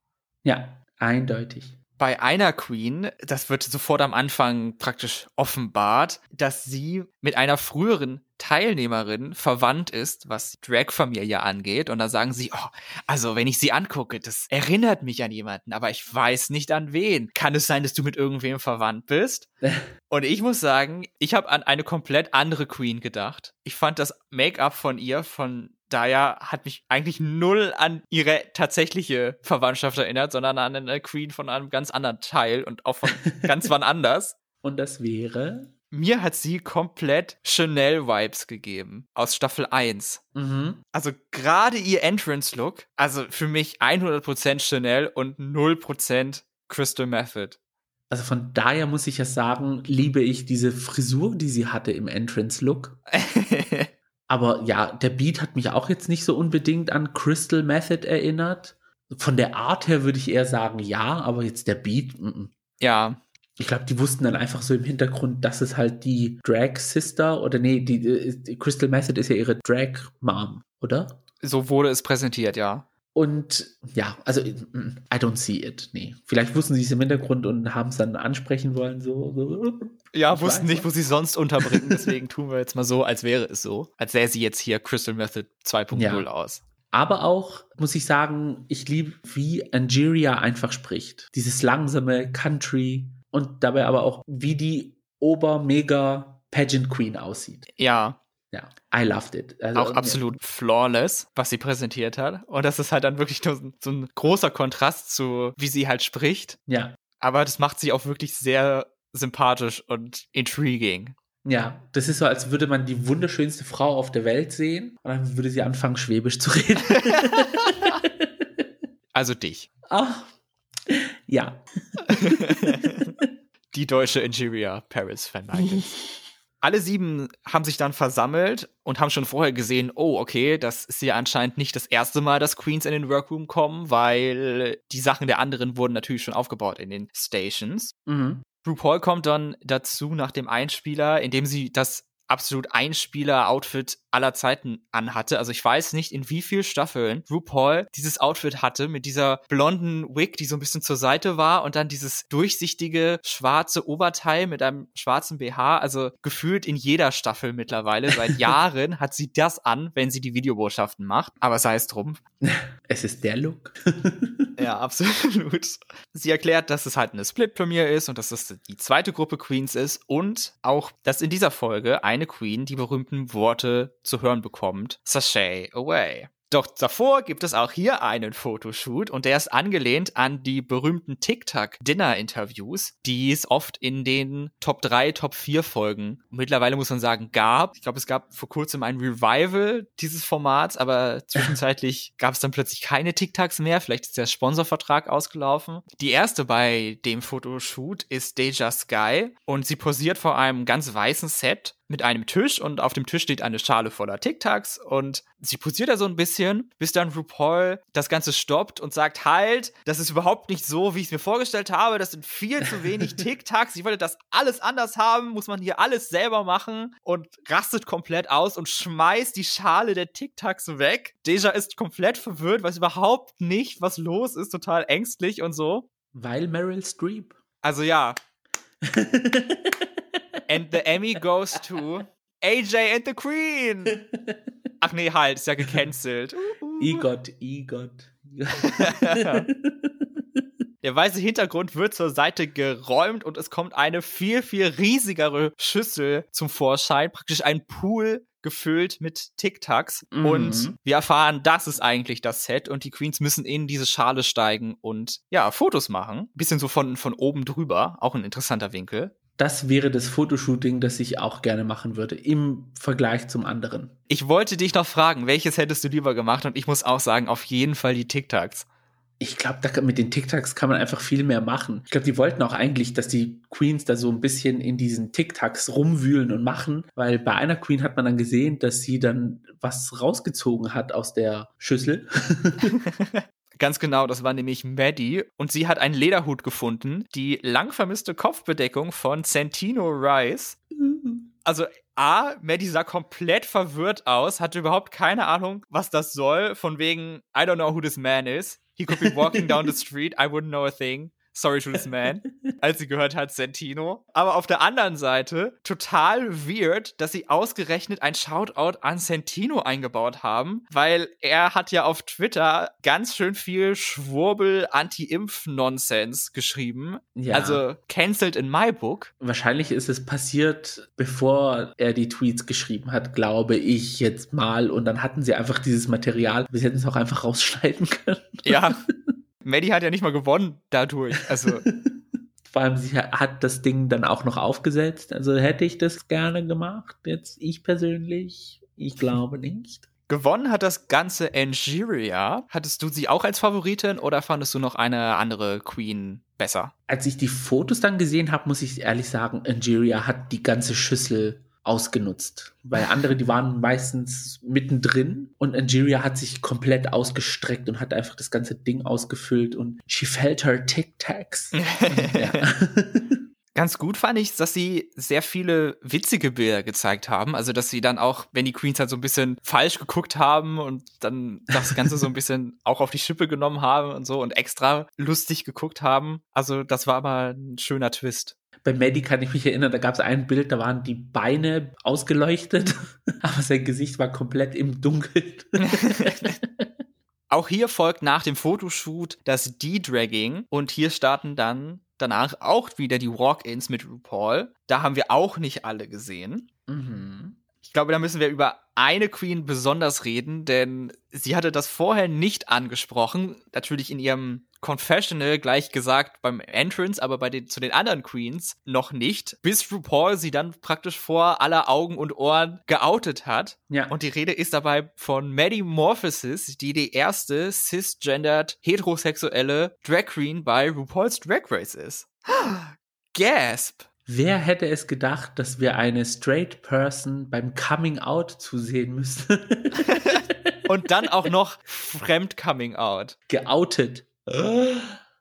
Ja, eindeutig bei einer Queen, das wird sofort am Anfang praktisch offenbart, dass sie mit einer früheren Teilnehmerin verwandt ist, was Drag-Familie angeht. Und da sagen sie, oh, also wenn ich sie angucke, das erinnert mich an jemanden, aber ich weiß nicht an wen. Kann es sein, dass du mit irgendwem verwandt bist? Und ich muss sagen, ich habe an eine komplett andere Queen gedacht. Ich fand das Make-up von ihr, von Daya hat mich eigentlich null an ihre tatsächliche Verwandtschaft erinnert, sondern an eine Queen von einem ganz anderen Teil und auch von ganz wann anders. Und das wäre? Mir hat sie komplett Chanel-Vibes gegeben aus Staffel 1. Mhm. Also gerade ihr Entrance-Look, also für mich 100% Chanel und 0% Crystal Method. Also von daher muss ich ja sagen, liebe ich diese Frisur, die sie hatte im Entrance-Look. Aber ja, der Beat hat mich auch jetzt nicht so unbedingt an Crystal Method erinnert. Von der Art her würde ich eher sagen, ja, aber jetzt der Beat. M -m. Ja. Ich glaube, die wussten dann einfach so im Hintergrund, dass es halt die Drag Sister oder nee, die, die Crystal Method ist ja ihre Drag Mom, oder? So wurde es präsentiert, ja. Und ja, also I don't see it. Nee. Vielleicht wussten sie es im Hintergrund und haben es dann ansprechen wollen, so. so. Ja, wussten nicht, wo sie sonst unterbringen. Deswegen tun wir jetzt mal so, als wäre es so. Als sähe sie jetzt hier Crystal Method 2.0 ja. aus. Aber auch, muss ich sagen, ich liebe, wie Angeria einfach spricht. Dieses langsame Country und dabei aber auch, wie die Ober-Mega Pageant Queen aussieht. Ja, ja, I loved it. Also, auch absolut ja. flawless, was sie präsentiert hat. Und das ist halt dann wirklich nur so ein großer Kontrast zu, wie sie halt spricht. Ja. Aber das macht sie auch wirklich sehr sympathisch und intriguing. Ja, das ist so, als würde man die wunderschönste Frau auf der Welt sehen und dann würde sie anfangen, Schwäbisch zu reden. also dich. Ach, ja. die deutsche Interior Paris Michaels. Alle sieben haben sich dann versammelt und haben schon vorher gesehen, oh, okay, das ist ja anscheinend nicht das erste Mal, dass Queens in den Workroom kommen, weil die Sachen der anderen wurden natürlich schon aufgebaut in den Stations. Mhm. RuPaul kommt dann dazu nach dem Einspieler, indem sie das absolut Einspieler-Outfit aller Zeiten anhatte. Also ich weiß nicht, in wie vielen Staffeln RuPaul dieses Outfit hatte mit dieser blonden Wig, die so ein bisschen zur Seite war und dann dieses durchsichtige schwarze Oberteil mit einem schwarzen BH. Also gefühlt in jeder Staffel mittlerweile. Seit Jahren hat sie das an, wenn sie die Videobotschaften macht. Aber sei es drum. Es ist der Look. ja, absolut. Sie erklärt, dass es halt eine Split-Premiere ist und dass es die zweite Gruppe Queens ist und auch, dass in dieser Folge eine Queen die berühmten Worte zu hören bekommt. Sashay away. Doch davor gibt es auch hier einen Fotoshoot und der ist angelehnt an die berühmten TikTok-Dinner-Interviews, die es oft in den Top 3, Top 4 Folgen mittlerweile muss man sagen gab. Ich glaube, es gab vor kurzem ein Revival dieses Formats, aber zwischenzeitlich gab es dann plötzlich keine TikToks mehr. Vielleicht ist der Sponsorvertrag ausgelaufen. Die erste bei dem Fotoshoot ist Deja Sky und sie posiert vor einem ganz weißen Set mit einem Tisch und auf dem Tisch steht eine Schale voller Tic-Tacs und sie posiert da so ein bisschen, bis dann RuPaul das Ganze stoppt und sagt, halt, das ist überhaupt nicht so, wie ich es mir vorgestellt habe, das sind viel zu wenig Tic-Tacs, ich wollte das alles anders haben, muss man hier alles selber machen und rastet komplett aus und schmeißt die Schale der Tic-Tacs weg. Deja ist komplett verwirrt, weiß überhaupt nicht, was los ist, total ängstlich und so. Weil Meryl Streep. Also ja. And the Emmy goes to AJ and the Queen. Ach nee, halt, ist ja gecancelt. Igot, Igot. Der weiße Hintergrund wird zur Seite geräumt und es kommt eine viel, viel riesigere Schüssel zum Vorschein. Praktisch ein Pool gefüllt mit Tic-Tacs. Mhm. Und wir erfahren, das ist eigentlich das Set und die Queens müssen in diese Schale steigen und ja, Fotos machen. Bisschen so von, von oben drüber. Auch ein interessanter Winkel das wäre das Fotoshooting, das ich auch gerne machen würde, im Vergleich zum anderen. Ich wollte dich noch fragen, welches hättest du lieber gemacht? Und ich muss auch sagen, auf jeden Fall die TikToks. Ich glaube, mit den TikToks kann man einfach viel mehr machen. Ich glaube, die wollten auch eigentlich, dass die Queens da so ein bisschen in diesen TikToks rumwühlen und machen, weil bei einer Queen hat man dann gesehen, dass sie dann was rausgezogen hat aus der Schüssel. Ganz genau, das war nämlich Maddie. Und sie hat einen Lederhut gefunden, die lang vermisste Kopfbedeckung von Santino Rice. Also A, Maddie sah komplett verwirrt aus, hatte überhaupt keine Ahnung, was das soll, von wegen, I don't know who this man is. He could be walking down the street, I wouldn't know a thing. Sorry to this man, als sie gehört hat Sentino. Aber auf der anderen Seite total weird, dass sie ausgerechnet ein Shoutout an Sentino eingebaut haben, weil er hat ja auf Twitter ganz schön viel Schwurbel Anti-Impf-Nonsense geschrieben. Ja. Also cancelled in my book. Wahrscheinlich ist es passiert, bevor er die Tweets geschrieben hat, glaube ich jetzt mal. Und dann hatten sie einfach dieses Material. Wir hätten es auch einfach rausschneiden können. Ja. Maddie hat ja nicht mal gewonnen dadurch. Also. Vor allem, sie hat das Ding dann auch noch aufgesetzt. Also hätte ich das gerne gemacht. Jetzt ich persönlich, ich glaube nicht. Gewonnen hat das ganze Angeria. Hattest du sie auch als Favoritin oder fandest du noch eine andere Queen besser? Als ich die Fotos dann gesehen habe, muss ich ehrlich sagen, Angeria hat die ganze Schüssel ausgenutzt. Weil andere, die waren meistens mittendrin und Angeria hat sich komplett ausgestreckt und hat einfach das ganze Ding ausgefüllt und she felt her tic-tacs. Ganz gut fand ich, dass sie sehr viele witzige Bilder gezeigt haben. Also, dass sie dann auch, wenn die Queens halt so ein bisschen falsch geguckt haben und dann das Ganze so ein bisschen auch auf die Schippe genommen haben und so und extra lustig geguckt haben. Also, das war aber ein schöner Twist. Bei Maddie kann ich mich erinnern, da gab es ein Bild, da waren die Beine ausgeleuchtet, aber sein Gesicht war komplett im Dunkeln. Auch hier folgt nach dem Fotoshoot das D-Dragging und hier starten dann danach auch wieder die Walk-ins mit RuPaul. Da haben wir auch nicht alle gesehen. Mhm. Ich glaube, da müssen wir über eine Queen besonders reden, denn sie hatte das vorher nicht angesprochen. Natürlich in ihrem Confessional gleich gesagt beim Entrance, aber bei den, zu den anderen Queens noch nicht, bis RuPaul sie dann praktisch vor aller Augen und Ohren geoutet hat. Ja. Und die Rede ist dabei von Maddie Morphosis, die die erste cisgendered heterosexuelle Drag Queen bei RuPaul's Drag Race ist. Gasp! Wer hätte es gedacht, dass wir eine straight Person beim Coming Out zusehen müssen? Und dann auch noch fremd Coming Out. Geoutet.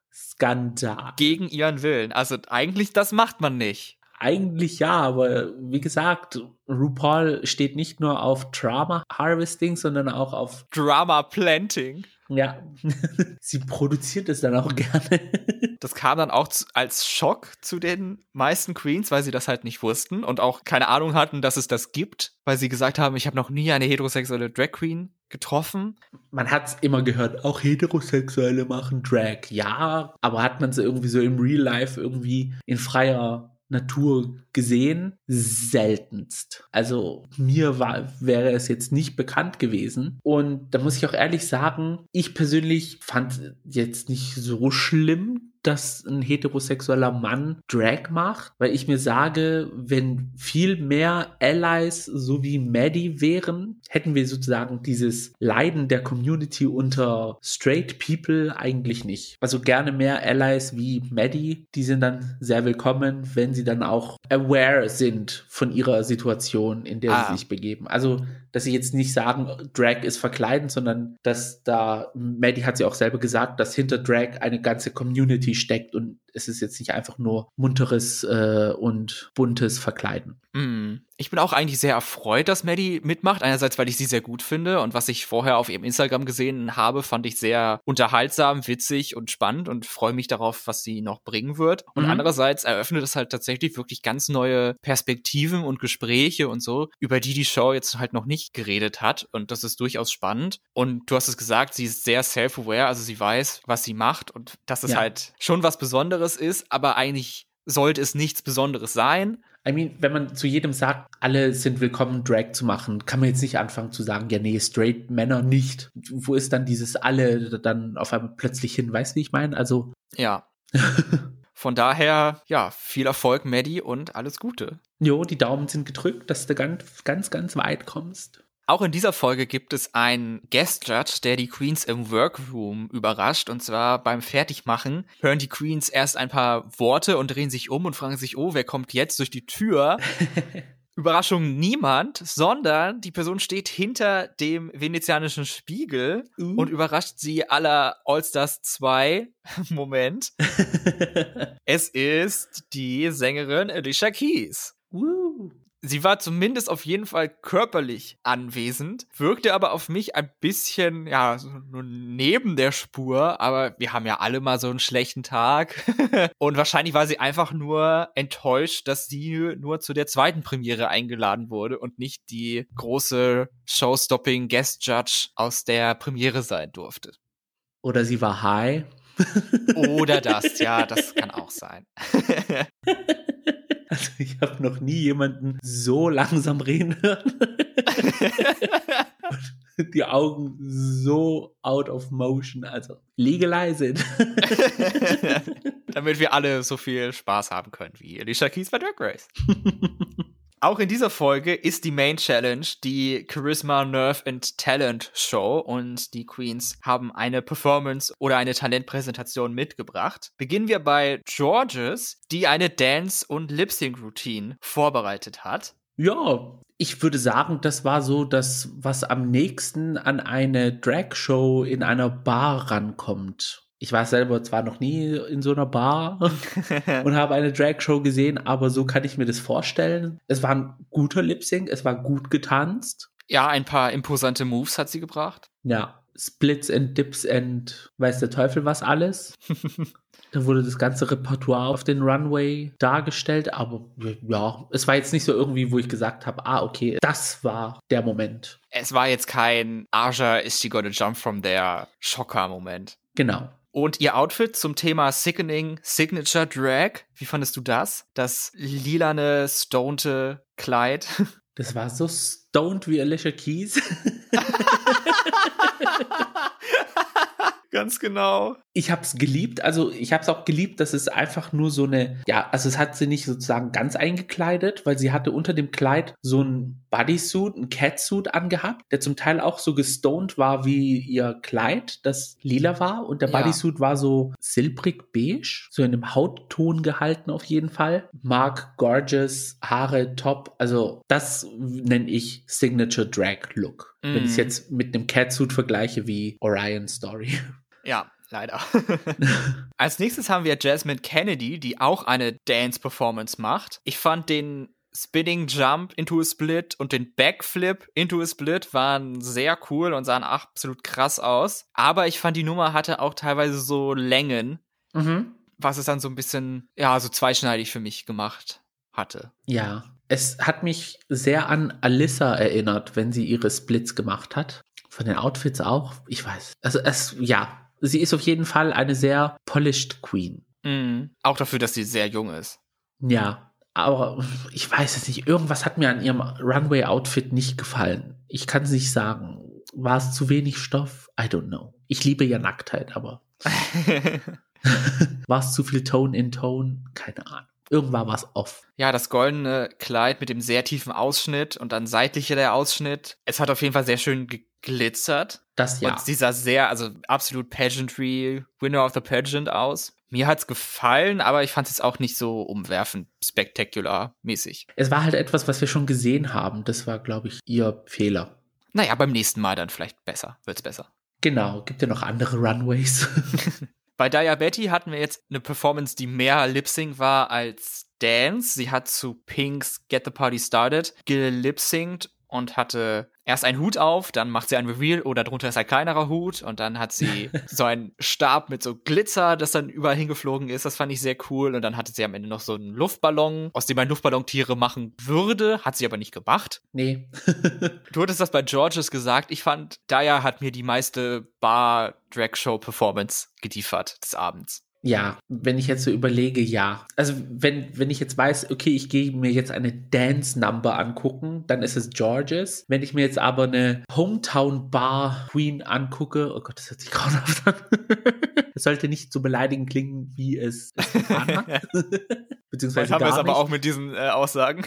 Skandal. Gegen ihren Willen. Also eigentlich, das macht man nicht. eigentlich ja, aber wie gesagt, RuPaul steht nicht nur auf Drama Harvesting, sondern auch auf Drama Planting. Ja, sie produziert es dann auch gerne. Das kam dann auch als Schock zu den meisten Queens, weil sie das halt nicht wussten und auch keine Ahnung hatten, dass es das gibt, weil sie gesagt haben, ich habe noch nie eine heterosexuelle Drag Queen getroffen. Man hat es immer gehört, auch Heterosexuelle machen Drag. Ja, aber hat man sie irgendwie so im Real Life irgendwie in freier Natur gesehen, seltenst. Also mir war, wäre es jetzt nicht bekannt gewesen. Und da muss ich auch ehrlich sagen, ich persönlich fand jetzt nicht so schlimm, dass ein heterosexueller Mann Drag macht, weil ich mir sage, wenn viel mehr Allies so wie Maddie wären, hätten wir sozusagen dieses Leiden der Community unter straight people eigentlich nicht. Also gerne mehr Allies wie Maddie, die sind dann sehr willkommen, wenn sie dann auch aware sind von ihrer Situation, in der ah. sie sich begeben. Also dass sie jetzt nicht sagen, Drag ist verkleidend, sondern dass da, Maddie hat sie auch selber gesagt, dass hinter Drag eine ganze Community steckt und es ist jetzt nicht einfach nur munteres äh, und buntes Verkleiden. Mm. Ich bin auch eigentlich sehr erfreut, dass Maddie mitmacht. Einerseits, weil ich sie sehr gut finde und was ich vorher auf ihrem Instagram gesehen habe, fand ich sehr unterhaltsam, witzig und spannend und freue mich darauf, was sie noch bringen wird. Und mhm. andererseits eröffnet es halt tatsächlich wirklich ganz neue Perspektiven und Gespräche und so, über die die Show jetzt halt noch nicht geredet hat. Und das ist durchaus spannend. Und du hast es gesagt, sie ist sehr self-aware, also sie weiß, was sie macht und das ist ja. halt schon was Besonderes ist, aber eigentlich sollte es nichts Besonderes sein. I mean, wenn man zu jedem sagt, alle sind willkommen, Drag zu machen, kann man jetzt nicht anfangen zu sagen, ja, nee, straight Männer nicht. Wo ist dann dieses alle dann auf einmal plötzlich hin? Weißt du, wie ich meine? Also. Ja. Von daher, ja, viel Erfolg, Maddie, und alles Gute. Jo, die Daumen sind gedrückt, dass du ganz, ganz, ganz weit kommst. Auch in dieser Folge gibt es einen Guest Judge, der die Queens im Workroom überrascht. Und zwar beim Fertigmachen hören die Queens erst ein paar Worte und drehen sich um und fragen sich, oh, wer kommt jetzt durch die Tür? Überraschung niemand, sondern die Person steht hinter dem venezianischen Spiegel uh. und überrascht sie aller All-Stars 2. Moment. es ist die Sängerin Alicia Keys. Sie war zumindest auf jeden Fall körperlich anwesend, wirkte aber auf mich ein bisschen, ja, so nur neben der Spur, aber wir haben ja alle mal so einen schlechten Tag. Und wahrscheinlich war sie einfach nur enttäuscht, dass sie nur zu der zweiten Premiere eingeladen wurde und nicht die große Showstopping Guest Judge aus der Premiere sein durfte. Oder sie war high. Oder das, ja, das kann auch sein. Also ich habe noch nie jemanden so langsam reden hören. die Augen so out of motion, also legalize it. Damit wir alle so viel Spaß haben können wie Alicia Keys bei Drag Race. Auch in dieser Folge ist die Main Challenge die Charisma, Nerve and Talent Show und die Queens haben eine Performance oder eine Talentpräsentation mitgebracht. Beginnen wir bei Georges, die eine Dance- und Lip-Sync-Routine vorbereitet hat. Ja, ich würde sagen, das war so das, was am nächsten an eine Drag-Show in einer Bar rankommt. Ich war selber zwar noch nie in so einer Bar und habe eine Drag-Show gesehen, aber so kann ich mir das vorstellen. Es war ein guter Lip-Sync, es war gut getanzt. Ja, ein paar imposante Moves hat sie gebracht. Ja, Splits and Dips and weiß der Teufel was alles. da wurde das ganze Repertoire auf den Runway dargestellt, aber ja, es war jetzt nicht so irgendwie, wo ich gesagt habe, ah, okay, das war der Moment. Es war jetzt kein Aja, is she gonna jump from there Schocker-Moment. Genau. Und ihr Outfit zum Thema Sickening Signature Drag, wie fandest du das? Das lilane, stonte Kleid. Das war so stoned wie Alicia Keys. Ganz genau. Ich habe es geliebt. Also ich habe es auch geliebt, dass es einfach nur so eine, ja, also es hat sie nicht sozusagen ganz eingekleidet, weil sie hatte unter dem Kleid so ein Bodysuit, ein Catsuit angehabt, der zum Teil auch so gestoned war wie ihr Kleid, das lila war. Und der Bodysuit ja. war so silbrig beige, so in einem Hautton gehalten auf jeden Fall. Mark, gorgeous, Haare top. Also das nenne ich Signature Drag Look. Mm. Wenn ich es mhm. jetzt mit einem Catsuit vergleiche wie Orion Story. Ja, leider. Als nächstes haben wir Jasmine Kennedy, die auch eine Dance-Performance macht. Ich fand den Spinning Jump into a Split und den Backflip into a Split waren sehr cool und sahen absolut krass aus. Aber ich fand, die Nummer hatte auch teilweise so Längen, mhm. was es dann so ein bisschen, ja, so zweischneidig für mich gemacht hatte. Ja, es hat mich sehr an Alyssa erinnert, wenn sie ihre Splits gemacht hat. Von den Outfits auch, ich weiß. Also es, ja, sie ist auf jeden Fall eine sehr polished Queen. Mhm. Auch dafür, dass sie sehr jung ist. Ja, aber ich weiß es nicht. Irgendwas hat mir an ihrem Runway-Outfit nicht gefallen. Ich kann es nicht sagen. War es zu wenig Stoff? I don't know. Ich liebe ja Nacktheit, aber. War es zu viel Tone in Tone? Keine Ahnung. Irgendwann war es off. Ja, das goldene Kleid mit dem sehr tiefen Ausschnitt und dann seitlicher der Ausschnitt. Es hat auf jeden Fall sehr schön geglitzert. Das ja. Und dieser sehr, also absolut Pageantry, Winner of the Pageant aus. Mir hat's gefallen, aber ich fand es auch nicht so umwerfend, spektakular mäßig. Es war halt etwas, was wir schon gesehen haben. Das war, glaube ich, ihr Fehler. Naja, beim nächsten Mal dann vielleicht besser. Wird's besser. Genau. Gibt ja noch andere Runways. Bei Betty hatten wir jetzt eine Performance, die mehr Lip-Sync war als Dance. Sie hat zu Pinks Get the Party Started gelip-synced und hatte erst einen Hut auf, dann macht sie ein Reveal oder drunter ist ein kleinerer Hut und dann hat sie so einen Stab mit so Glitzer, das dann überall hingeflogen ist. Das fand ich sehr cool. Und dann hatte sie am Ende noch so einen Luftballon, aus dem man Luftballontiere machen würde, hat sie aber nicht gemacht. Nee. du hattest das bei Georges gesagt. Ich fand, Daya hat mir die meiste Bar-Drag-Show-Performance geliefert des Abends. Ja, wenn ich jetzt so überlege, ja. Also wenn, wenn ich jetzt weiß, okay, ich gehe mir jetzt eine Dance Number angucken, dann ist es Georges. Wenn ich mir jetzt aber eine Hometown Bar Queen angucke, oh Gott, das hört sich grauenhaft an. Es sollte nicht so beleidigend klingen, wie es, es getan hat. Beziehungsweise haben wir es aber auch mit diesen äh, Aussagen.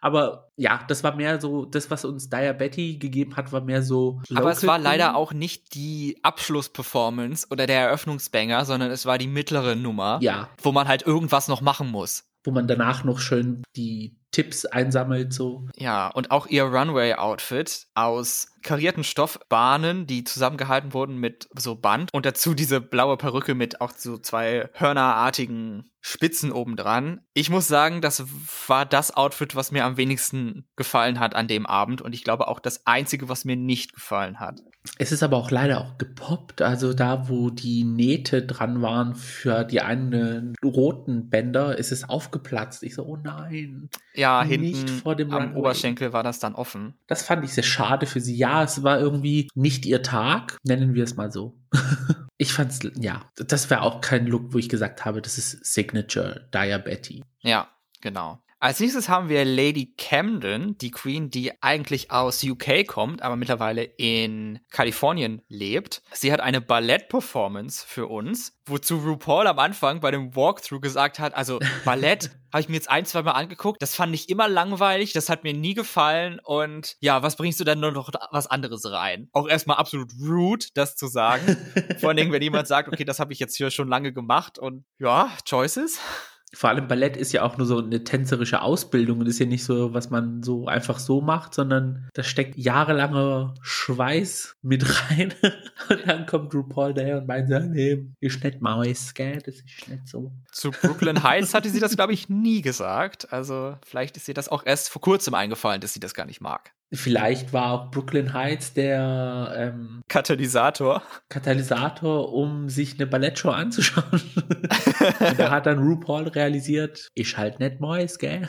aber ja, das war mehr so, das, was uns Betty gegeben hat, war mehr so. Aber es war leider auch nicht die Abschlussperformance oder der Eröffnungsbanger, sondern es war die mittlere Nummer. Ja. Wo man halt irgendwas noch machen muss. Wo man danach noch schön die Tipps einsammelt, so. Ja, und auch ihr Runway-Outfit aus karierten Stoffbahnen, die zusammengehalten wurden mit so Band und dazu diese blaue Perücke mit auch so zwei hörnerartigen Spitzen obendran. Ich muss sagen, das war das Outfit, was mir am wenigsten gefallen hat an dem Abend und ich glaube auch das einzige, was mir nicht gefallen hat. Es ist aber auch leider auch gepoppt, also da, wo die Nähte dran waren für die einen roten Bänder, ist es aufgeplatzt. Ich so, oh nein. Ja, hinten vor dem am Runway. Oberschenkel war das dann offen. Das fand ich sehr schade für sie. Ja, es war irgendwie nicht ihr Tag, nennen wir es mal so. ich fand's, ja, das wäre auch kein Look, wo ich gesagt habe, das ist Signature Diabetes. Ja, genau. Als nächstes haben wir Lady Camden, die Queen, die eigentlich aus UK kommt, aber mittlerweile in Kalifornien lebt. Sie hat eine Ballett-Performance für uns, wozu RuPaul am Anfang bei dem Walkthrough gesagt hat, also Ballett habe ich mir jetzt ein, zwei Mal angeguckt, das fand ich immer langweilig, das hat mir nie gefallen und ja, was bringst du denn nur noch was anderes rein? Auch erstmal absolut rude, das zu sagen. Vor allen Dingen, wenn jemand sagt, okay, das habe ich jetzt hier schon lange gemacht und ja, Choices vor allem Ballett ist ja auch nur so eine tänzerische Ausbildung und ist ja nicht so, was man so einfach so macht, sondern da steckt jahrelanger Schweiß mit rein. und dann kommt RuPaul daher und meint, nee, ist nicht Maus, gell, das ist nicht so. Zu Brooklyn Heights hatte sie das, glaube ich, nie gesagt. Also vielleicht ist ihr das auch erst vor kurzem eingefallen, dass sie das gar nicht mag. Vielleicht war auch Brooklyn Heights der ähm, Katalysator. Katalysator, um sich eine Ballettshow anzuschauen. da hat dann RuPaul realisiert, ich halt nicht Mois, gell?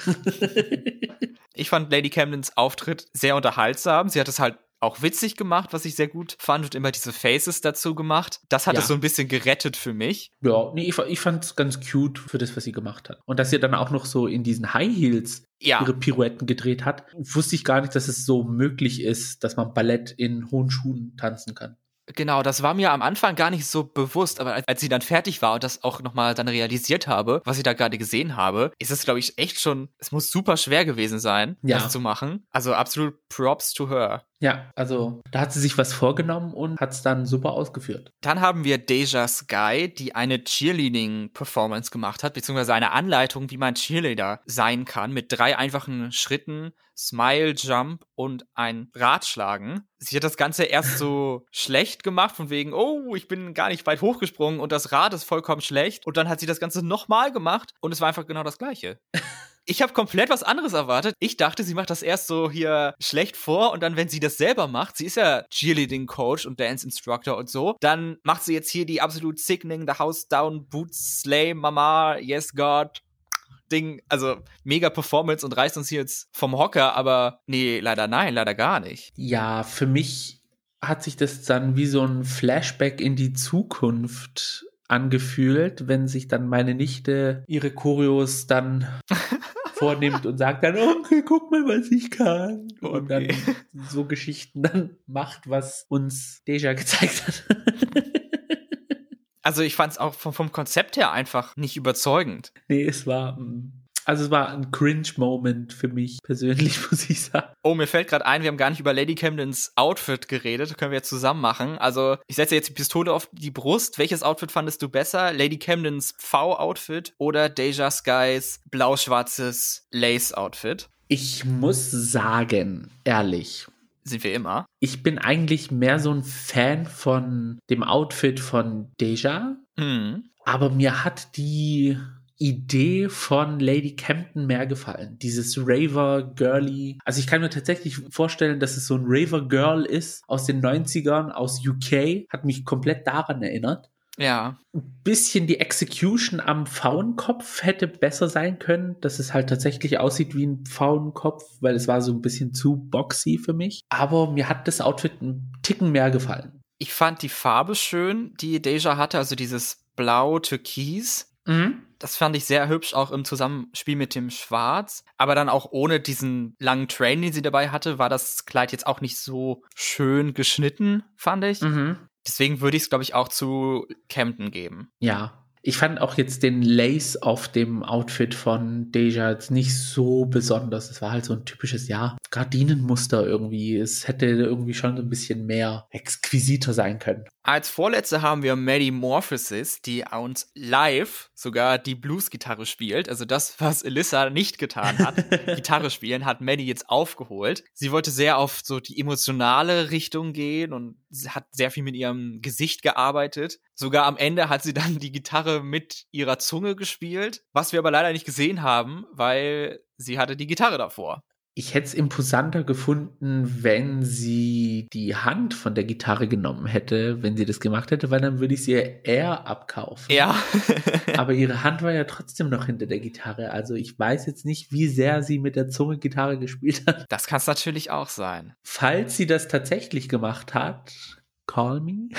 ich fand Lady Camdens Auftritt sehr unterhaltsam. Sie hat es halt auch witzig gemacht, was ich sehr gut fand und immer diese Faces dazu gemacht. Das hat ja. es so ein bisschen gerettet für mich. Ja, nee, ich, ich fand es ganz cute für das, was sie gemacht hat. Und dass sie dann auch noch so in diesen High Heels ja. ihre Pirouetten gedreht hat, wusste ich gar nicht, dass es so möglich ist, dass man Ballett in hohen Schuhen tanzen kann. Genau, das war mir am Anfang gar nicht so bewusst, aber als, sie dann fertig war und das auch nochmal dann realisiert habe, was ich da gerade gesehen habe, ist es, glaube ich, echt schon, es muss super schwer gewesen sein, ja. das zu machen. Also absolut Props to her. Ja, also da hat sie sich was vorgenommen und hat es dann super ausgeführt. Dann haben wir Deja Sky, die eine Cheerleading-Performance gemacht hat, beziehungsweise eine Anleitung, wie man Cheerleader sein kann, mit drei einfachen Schritten, Smile, Jump und ein Ratschlagen. Sie hat das Ganze erst so schlecht gemacht, von wegen, oh, ich bin gar nicht weit hochgesprungen und das Rad ist vollkommen schlecht. Und dann hat sie das Ganze nochmal gemacht und es war einfach genau das Gleiche. Ich habe komplett was anderes erwartet. Ich dachte, sie macht das erst so hier schlecht vor und dann, wenn sie das selber macht, sie ist ja Cheerleading Coach und Dance Instructor und so, dann macht sie jetzt hier die absolut sickening, the house down, boots, slay, mama, yes God, Ding, also mega Performance und reißt uns hier jetzt vom Hocker, aber nee, leider nein, leider gar nicht. Ja, für mich hat sich das dann wie so ein Flashback in die Zukunft angefühlt, wenn sich dann meine Nichte ihre Choreos dann vornimmt und sagt dann, okay, guck mal, was ich kann. Okay. Und dann so Geschichten dann macht, was uns Deja gezeigt hat. also ich fand es auch vom, vom Konzept her einfach nicht überzeugend. Nee, es war also es war ein Cringe-Moment für mich persönlich, muss ich sagen. Oh, mir fällt gerade ein, wir haben gar nicht über Lady Camdens Outfit geredet. Das können wir jetzt zusammen machen. Also ich setze jetzt die Pistole auf die Brust. Welches Outfit fandest du besser? Lady Camdens V-Outfit oder Deja Skys blau-schwarzes Lace-Outfit? Ich muss sagen, ehrlich, sind wir immer. Ich bin eigentlich mehr so ein Fan von dem Outfit von Deja. Mhm. Aber mir hat die Idee von Lady Campton mehr gefallen. Dieses Raver Girly. Also ich kann mir tatsächlich vorstellen, dass es so ein Raver Girl ist aus den 90ern, aus UK. Hat mich komplett daran erinnert. Ja. Ein bisschen die Execution am Pfauenkopf hätte besser sein können, dass es halt tatsächlich aussieht wie ein Pfauenkopf, weil es war so ein bisschen zu boxy für mich. Aber mir hat das Outfit ein Ticken mehr gefallen. Ich fand die Farbe schön, die Deja hatte, also dieses Blau-Türkis. Mhm. Das fand ich sehr hübsch, auch im Zusammenspiel mit dem Schwarz. Aber dann auch ohne diesen langen Train, den sie dabei hatte, war das Kleid jetzt auch nicht so schön geschnitten, fand ich. Mhm. Deswegen würde ich es, glaube ich, auch zu Camden geben. Ja, ich fand auch jetzt den Lace auf dem Outfit von Deja jetzt nicht so besonders. Es war halt so ein typisches, ja, Gardinenmuster irgendwie. Es hätte irgendwie schon so ein bisschen mehr exquisiter sein können. Als vorletzte haben wir Maddie Morphosis, die uns live sogar die Blues-Gitarre spielt. Also das, was Alyssa nicht getan hat, Gitarre spielen, hat Maddie jetzt aufgeholt. Sie wollte sehr auf so die emotionale Richtung gehen und hat sehr viel mit ihrem Gesicht gearbeitet. Sogar am Ende hat sie dann die Gitarre mit ihrer Zunge gespielt, was wir aber leider nicht gesehen haben, weil sie hatte die Gitarre davor. Ich hätte es imposanter gefunden, wenn sie die Hand von der Gitarre genommen hätte, wenn sie das gemacht hätte, weil dann würde ich sie eher abkaufen. Ja. Aber ihre Hand war ja trotzdem noch hinter der Gitarre. Also ich weiß jetzt nicht, wie sehr sie mit der Zunge Gitarre gespielt hat. Das kann es natürlich auch sein. Falls sie das tatsächlich gemacht hat, call me.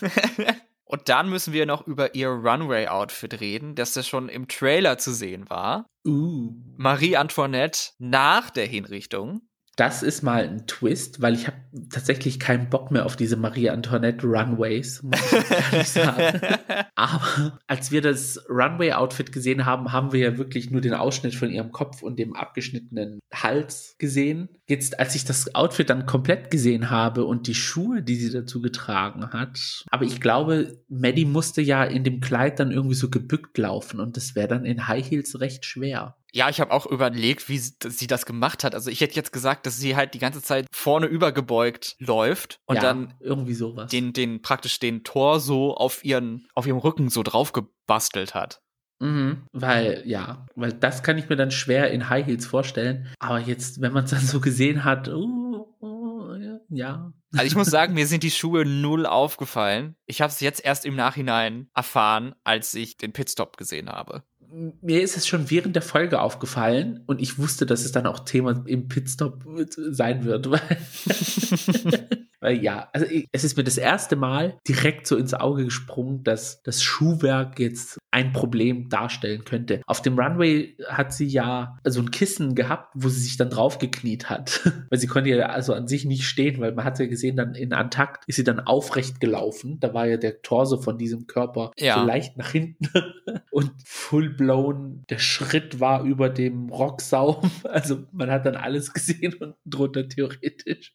Und dann müssen wir noch über ihr Runway-Outfit reden, das ja schon im Trailer zu sehen war. Uh. Marie Antoinette nach der Hinrichtung das ist mal ein Twist, weil ich habe tatsächlich keinen Bock mehr auf diese Marie Antoinette Runways, muss ich ehrlich sagen. Aber als wir das Runway-Outfit gesehen haben, haben wir ja wirklich nur den Ausschnitt von ihrem Kopf und dem abgeschnittenen Hals gesehen. Jetzt, als ich das Outfit dann komplett gesehen habe und die Schuhe, die sie dazu getragen hat, aber ich glaube, Maddie musste ja in dem Kleid dann irgendwie so gebückt laufen und das wäre dann in High Heels recht schwer. Ja, ich habe auch überlegt, wie sie das gemacht hat. Also ich hätte jetzt gesagt, dass sie halt die ganze Zeit vorne übergebeugt läuft und ja, dann irgendwie sowas. Den, den praktisch den Tor so auf ihren, auf ihrem Rücken so drauf gebastelt hat. Mhm, weil, ja, weil das kann ich mir dann schwer in High Heels vorstellen. Aber jetzt, wenn man es dann so gesehen hat, uh, uh, ja. Also ich muss sagen, mir sind die Schuhe null aufgefallen. Ich habe es jetzt erst im Nachhinein erfahren, als ich den Pitstop gesehen habe mir ist es schon während der Folge aufgefallen und ich wusste, dass es dann auch Thema im Pitstop sein wird. Weil, ja, also es ist mir das erste Mal direkt so ins Auge gesprungen, dass das Schuhwerk jetzt ein Problem darstellen könnte. Auf dem Runway hat sie ja so ein Kissen gehabt, wo sie sich dann draufgekniet hat. weil sie konnte ja also an sich nicht stehen, weil man hat ja gesehen, dann in Antakt ist sie dann aufrecht gelaufen. Da war ja der Torso von diesem Körper ja. so leicht nach hinten und full blown. Der Schritt war über dem Rocksaum. Also man hat dann alles gesehen und drunter theoretisch.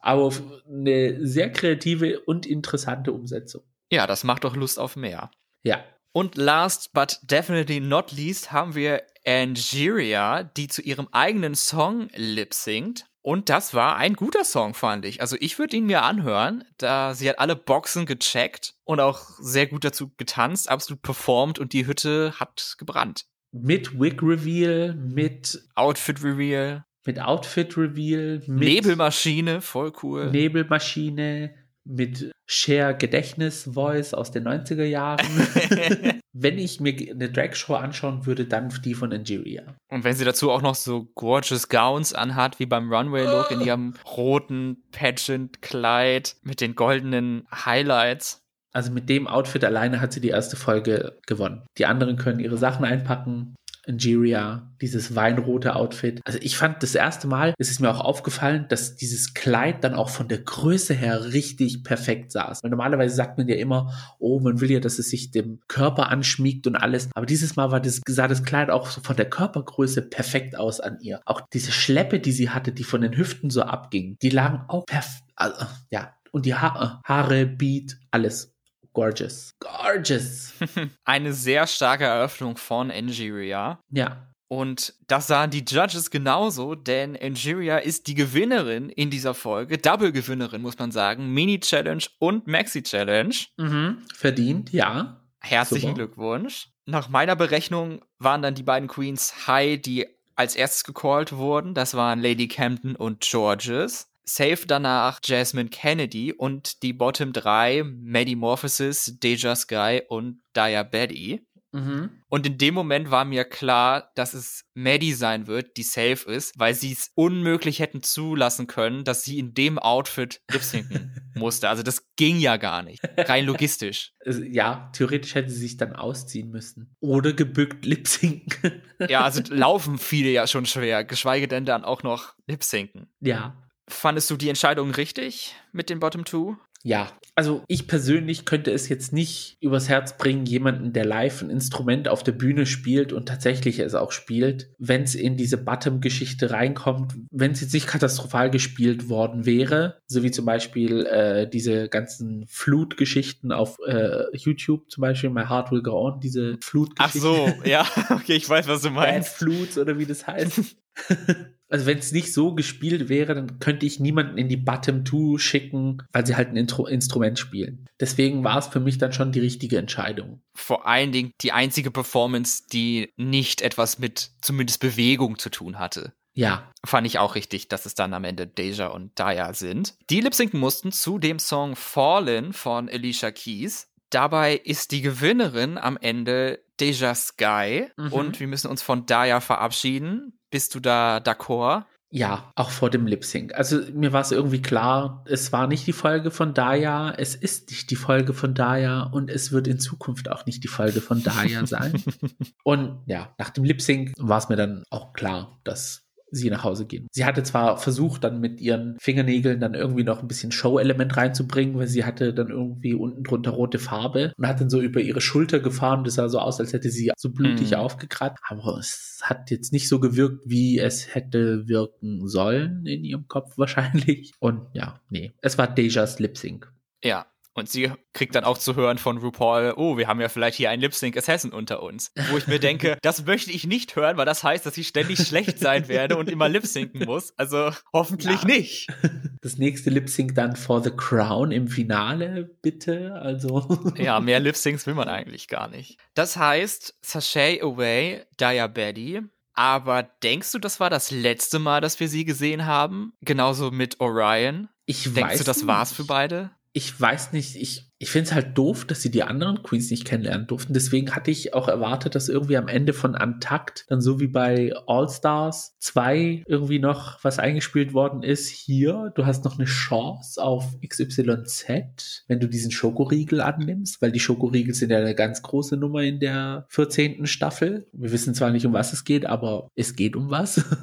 Aber eine sehr kreative und interessante Umsetzung. Ja, das macht doch Lust auf mehr. Ja. Und last but definitely not least haben wir Angeria, die zu ihrem eigenen Song lip singt. Und das war ein guter Song, fand ich. Also ich würde ihn mir anhören, da sie hat alle Boxen gecheckt und auch sehr gut dazu getanzt, absolut performt und die Hütte hat gebrannt. Mit Wig Reveal, mit Outfit Reveal. Mit Outfit Reveal, mit Nebelmaschine, voll cool. Nebelmaschine, mit Share Gedächtnis Voice aus den 90er Jahren. wenn ich mir eine Drag Show anschauen würde, dann die von Angeria. Und wenn sie dazu auch noch so gorgeous Gowns anhat, wie beim Runway Look in ihrem roten Pageant Kleid mit den goldenen Highlights. Also mit dem Outfit alleine hat sie die erste Folge gewonnen. Die anderen können ihre Sachen einpacken. Angeria, dieses weinrote Outfit. Also ich fand das erste Mal, ist es mir auch aufgefallen, dass dieses Kleid dann auch von der Größe her richtig perfekt saß. Weil normalerweise sagt man ja immer, oh, man will ja, dass es sich dem Körper anschmiegt und alles. Aber dieses Mal war das, sah das Kleid auch so von der Körpergröße perfekt aus an ihr. Auch diese Schleppe, die sie hatte, die von den Hüften so abging, die lagen auch perfekt. Also, ja, und die ha Haare, Beat, alles gorgeous. Gorgeous. Eine sehr starke Eröffnung von Angeria. Ja. Und das sahen die Judges genauso, denn Angeria ist die Gewinnerin in dieser Folge, Double-Gewinnerin, muss man sagen, Mini-Challenge und Maxi-Challenge. Mhm. Verdient, ja. Herzlichen Super. Glückwunsch. Nach meiner Berechnung waren dann die beiden Queens High, die als erstes gecallt wurden. Das waren Lady Camden und Georges. Safe danach Jasmine Kennedy und die Bottom 3 Maddie Morphosis, Deja Sky und Betty. Mhm. Und in dem Moment war mir klar, dass es Maddie sein wird, die safe ist, weil sie es unmöglich hätten zulassen können, dass sie in dem Outfit lipsinken musste. Also das ging ja gar nicht. Rein logistisch. Ja, theoretisch hätte sie sich dann ausziehen müssen. Oder gebückt lipsinken. ja, also laufen viele ja schon schwer, geschweige denn dann auch noch lipsinken. Ja. Fandest du die Entscheidung richtig mit den Bottom Two? Ja, also ich persönlich könnte es jetzt nicht übers Herz bringen, jemanden, der live ein Instrument auf der Bühne spielt und tatsächlich es auch spielt, wenn es in diese Bottom-Geschichte reinkommt, wenn es jetzt nicht katastrophal gespielt worden wäre, so wie zum Beispiel äh, diese ganzen Flutgeschichten auf äh, YouTube, zum Beispiel My Heart Will Go On, diese Flutgeschichten. Ach so, ja, okay, ich weiß, was du meinst. Bad Flutes oder wie das heißt. also wenn es nicht so gespielt wäre, dann könnte ich niemanden in die Bottom 2 schicken, weil sie halt ein Intro Instrument spielen. Deswegen war es für mich dann schon die richtige Entscheidung. Vor allen Dingen die einzige Performance, die nicht etwas mit zumindest Bewegung zu tun hatte. Ja. Fand ich auch richtig, dass es dann am Ende Deja und Daya sind. Die lipsinken mussten zu dem Song Fallen von Alicia Keys. Dabei ist die Gewinnerin am Ende Deja Sky mhm. und wir müssen uns von Daya verabschieden. Bist du da d'accord? Ja, auch vor dem Lip Sync. Also mir war es irgendwie klar, es war nicht die Folge von Daya, es ist nicht die Folge von Daya und es wird in Zukunft auch nicht die Folge von Daya sein. und ja, nach dem Lip Sync war es mir dann auch klar, dass sie nach Hause gehen. Sie hatte zwar versucht, dann mit ihren Fingernägeln dann irgendwie noch ein bisschen Show-Element reinzubringen, weil sie hatte dann irgendwie unten drunter rote Farbe und hat dann so über ihre Schulter gefahren. Das sah so aus, als hätte sie so blutig mm. aufgekratzt. Aber es hat jetzt nicht so gewirkt, wie es hätte wirken sollen in ihrem Kopf wahrscheinlich. Und ja, nee, es war Dejas Lip Sync. Ja, und sie kriegt dann auch zu hören von RuPaul, oh, wir haben ja vielleicht hier einen Lip-Sync Assassin unter uns. Wo ich mir denke, das möchte ich nicht hören, weil das heißt, dass ich ständig schlecht sein werde und immer Lip-Synken muss. Also hoffentlich ja. nicht. Das nächste Lip-Sync dann for the Crown im Finale, bitte. Also. Ja, mehr Lip-Syncs will man eigentlich gar nicht. Das heißt, Sashay Away, Betty. Aber denkst du, das war das letzte Mal, dass wir sie gesehen haben? Genauso mit Orion? Ich Denkst weiß du, das nicht. war's für beide? Ich weiß nicht, ich, ich finde es halt doof, dass sie die anderen Queens nicht kennenlernen durften. Deswegen hatte ich auch erwartet, dass irgendwie am Ende von Antakt dann so wie bei All Stars 2 irgendwie noch was eingespielt worden ist. Hier, du hast noch eine Chance auf XYZ, wenn du diesen Schokoriegel annimmst, weil die Schokoriegel sind ja eine ganz große Nummer in der 14. Staffel. Wir wissen zwar nicht, um was es geht, aber es geht um was.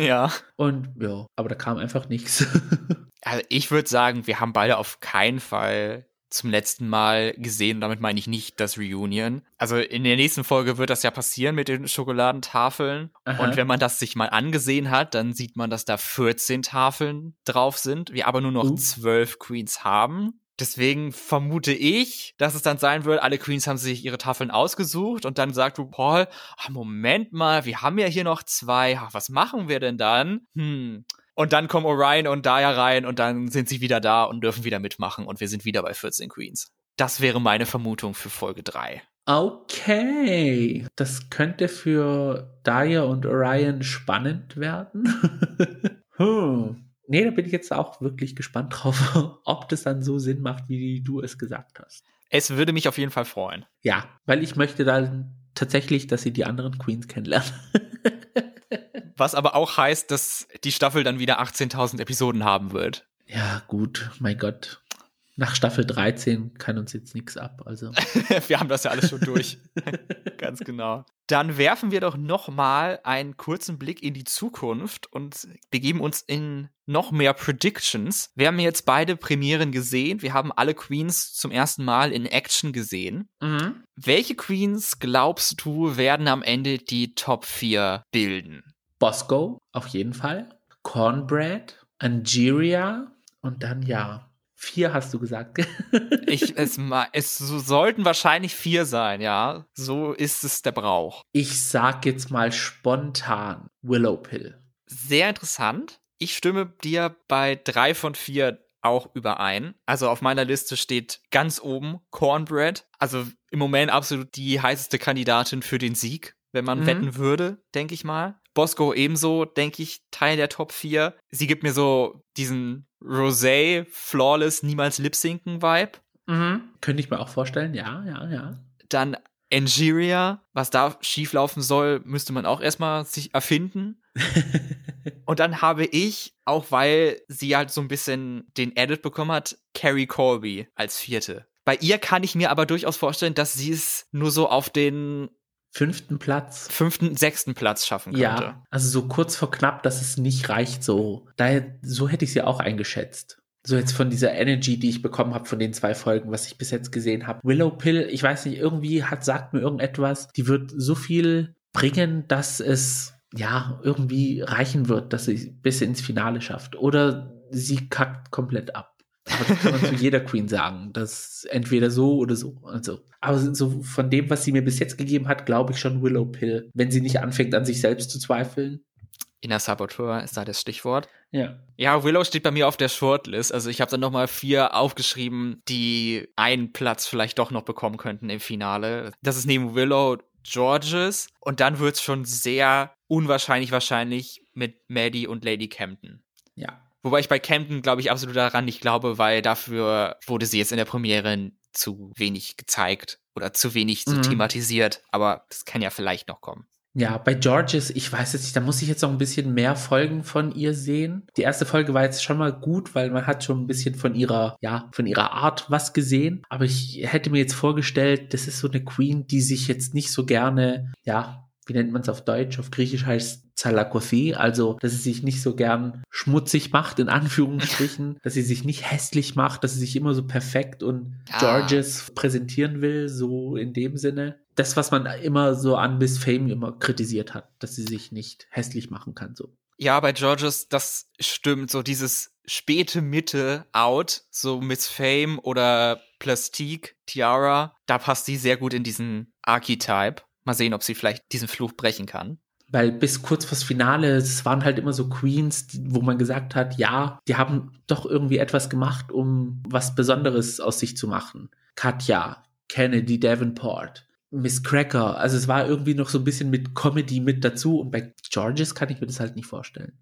Ja. Und ja, aber da kam einfach nichts. Also ich würde sagen, wir haben beide auf keinen Fall zum letzten Mal gesehen. Damit meine ich nicht das Reunion. Also in der nächsten Folge wird das ja passieren mit den Schokoladentafeln. Aha. Und wenn man das sich mal angesehen hat, dann sieht man, dass da 14 Tafeln drauf sind. Wir aber nur noch uh. 12 Queens haben. Deswegen vermute ich, dass es dann sein wird, alle Queens haben sich ihre Tafeln ausgesucht und dann sagt RuPaul, ach, Moment mal, wir haben ja hier noch zwei, ach, was machen wir denn dann? Hm, und dann kommen Orion und Daya rein und dann sind sie wieder da und dürfen wieder mitmachen und wir sind wieder bei 14 Queens. Das wäre meine Vermutung für Folge 3. Okay, das könnte für Daya und Orion spannend werden. hm. Nee, da bin ich jetzt auch wirklich gespannt drauf, ob das dann so Sinn macht, wie du es gesagt hast. Es würde mich auf jeden Fall freuen. Ja, weil ich möchte dann tatsächlich, dass sie die anderen Queens kennenlernen. Was aber auch heißt, dass die Staffel dann wieder 18.000 Episoden haben wird. Ja, gut, mein Gott. Nach Staffel 13 kann uns jetzt nichts ab. Also. wir haben das ja alles schon durch. Ganz genau. Dann werfen wir doch noch mal einen kurzen Blick in die Zukunft und begeben uns in noch mehr Predictions. Wir haben jetzt beide Premieren gesehen. Wir haben alle Queens zum ersten Mal in Action gesehen. Mhm. Welche Queens glaubst du werden am Ende die Top 4 bilden? Bosco, auf jeden Fall. Cornbread, Angeria und dann ja. Vier hast du gesagt. ich, es, es sollten wahrscheinlich vier sein, ja. So ist es der Brauch. Ich sag jetzt mal spontan Willow Pill. Sehr interessant. Ich stimme dir bei drei von vier auch überein. Also auf meiner Liste steht ganz oben Cornbread. Also im Moment absolut die heißeste Kandidatin für den Sieg, wenn man mhm. wetten würde, denke ich mal. Bosco ebenso, denke ich, Teil der Top 4. Sie gibt mir so diesen Rosé, Flawless, niemals Lip-Sinken-Vibe. Mhm. Könnte ich mir auch vorstellen, ja, ja, ja. Dann Angeria, was da schieflaufen soll, müsste man auch erstmal sich erfinden. und dann habe ich, auch weil sie halt so ein bisschen den Edit bekommen hat, Carrie Colby als vierte. Bei ihr kann ich mir aber durchaus vorstellen, dass sie es nur so auf den fünften Platz. Fünften, sechsten Platz schaffen könnte. Ja, also so kurz vor knapp, dass es nicht reicht so. Daher, so hätte ich sie auch eingeschätzt. So jetzt von dieser Energy, die ich bekommen habe von den zwei Folgen, was ich bis jetzt gesehen habe. Willow Pill, ich weiß nicht, irgendwie hat, sagt mir irgendetwas, die wird so viel bringen, dass es ja irgendwie reichen wird, dass sie bis ins Finale schafft. Oder sie kackt komplett ab. Aber das kann man zu jeder Queen sagen. Das entweder so oder so. Also, aber so von dem, was sie mir bis jetzt gegeben hat, glaube ich schon Willow Pill. Wenn sie nicht anfängt, an sich selbst zu zweifeln. Inner Saboteur ist da das Stichwort. Ja. Ja, Willow steht bei mir auf der Shortlist. Also ich habe dann nochmal vier aufgeschrieben, die einen Platz vielleicht doch noch bekommen könnten im Finale. Das ist neben Willow Georges. Und dann wird es schon sehr unwahrscheinlich wahrscheinlich mit Maddie und Lady Camden. Ja. Wobei ich bei Camden, glaube ich, absolut daran nicht glaube, weil dafür wurde sie jetzt in der Premiere zu wenig gezeigt oder zu wenig mhm. thematisiert. Aber das kann ja vielleicht noch kommen. Ja, bei Georges, ich weiß jetzt nicht, da muss ich jetzt noch ein bisschen mehr Folgen von ihr sehen. Die erste Folge war jetzt schon mal gut, weil man hat schon ein bisschen von ihrer, ja, von ihrer Art was gesehen. Aber ich hätte mir jetzt vorgestellt, das ist so eine Queen, die sich jetzt nicht so gerne, ja, wie nennt man es auf Deutsch? Auf Griechisch heißt Zalakothi, also dass sie sich nicht so gern schmutzig macht, in Anführungsstrichen, dass sie sich nicht hässlich macht, dass sie sich immer so perfekt und ja. Georges präsentieren will, so in dem Sinne. Das, was man immer so an Miss Fame immer kritisiert hat, dass sie sich nicht hässlich machen kann, so. Ja, bei Georges, das stimmt, so dieses späte Mitte out, so Miss Fame oder Plastique, Tiara, da passt sie sehr gut in diesen Archetype. Mal sehen, ob sie vielleicht diesen Fluch brechen kann. Weil bis kurz vors Finale, es waren halt immer so Queens, wo man gesagt hat, ja, die haben doch irgendwie etwas gemacht, um was Besonderes aus sich zu machen. Katja, Kennedy Davenport, Miss Cracker. Also es war irgendwie noch so ein bisschen mit Comedy mit dazu. Und bei Georges kann ich mir das halt nicht vorstellen.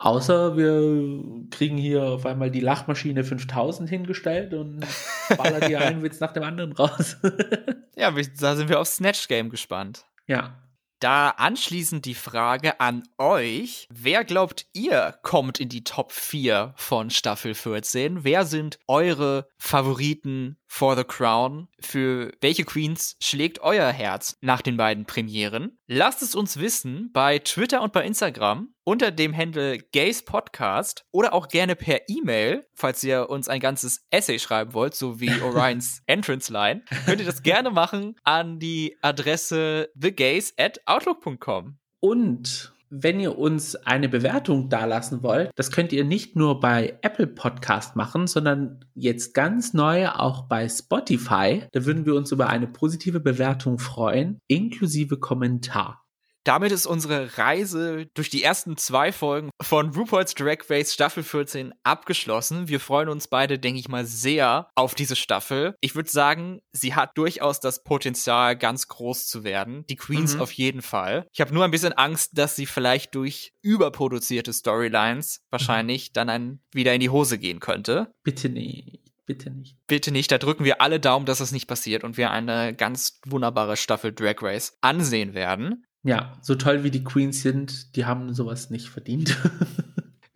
Außer wir kriegen hier auf einmal die Lachmaschine 5000 hingestellt und baller die einen Witz nach dem anderen raus. ja, da sind wir auf Snatch Game gespannt. Ja. Da anschließend die Frage an euch. Wer glaubt ihr kommt in die Top 4 von Staffel 14? Wer sind eure Favoriten for the Crown? Für welche Queens schlägt euer Herz nach den beiden Premieren? Lasst es uns wissen bei Twitter und bei Instagram unter dem Handle Gays Podcast oder auch gerne per E-Mail, falls ihr uns ein ganzes Essay schreiben wollt, so wie Orions Entrance Line, könnt ihr das gerne machen an die Adresse thegays at outlook.com. Und wenn ihr uns eine Bewertung dalassen wollt, das könnt ihr nicht nur bei Apple Podcast machen, sondern jetzt ganz neu auch bei Spotify. Da würden wir uns über eine positive Bewertung freuen, inklusive Kommentar. Damit ist unsere Reise durch die ersten zwei Folgen von RuPaul's Drag Race Staffel 14 abgeschlossen. Wir freuen uns beide, denke ich mal, sehr auf diese Staffel. Ich würde sagen, sie hat durchaus das Potenzial, ganz groß zu werden. Die Queens mhm. auf jeden Fall. Ich habe nur ein bisschen Angst, dass sie vielleicht durch überproduzierte Storylines wahrscheinlich mhm. dann ein, wieder in die Hose gehen könnte. Bitte nicht. Bitte nicht. Bitte nicht. Da drücken wir alle Daumen, dass das nicht passiert und wir eine ganz wunderbare Staffel Drag Race ansehen werden. Ja, so toll wie die Queens sind, die haben sowas nicht verdient.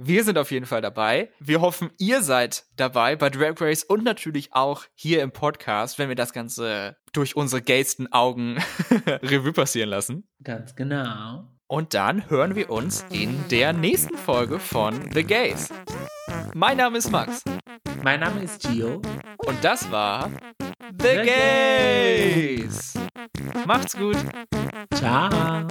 Wir sind auf jeden Fall dabei. Wir hoffen, ihr seid dabei bei Drag Race und natürlich auch hier im Podcast, wenn wir das Ganze durch unsere gaysten Augen Revue passieren lassen. Ganz genau. Und dann hören wir uns in der nächsten Folge von The Gays. Mein Name ist Max. Mein Name ist Gio. Und das war The. Gays. Macht's gut. Ciao.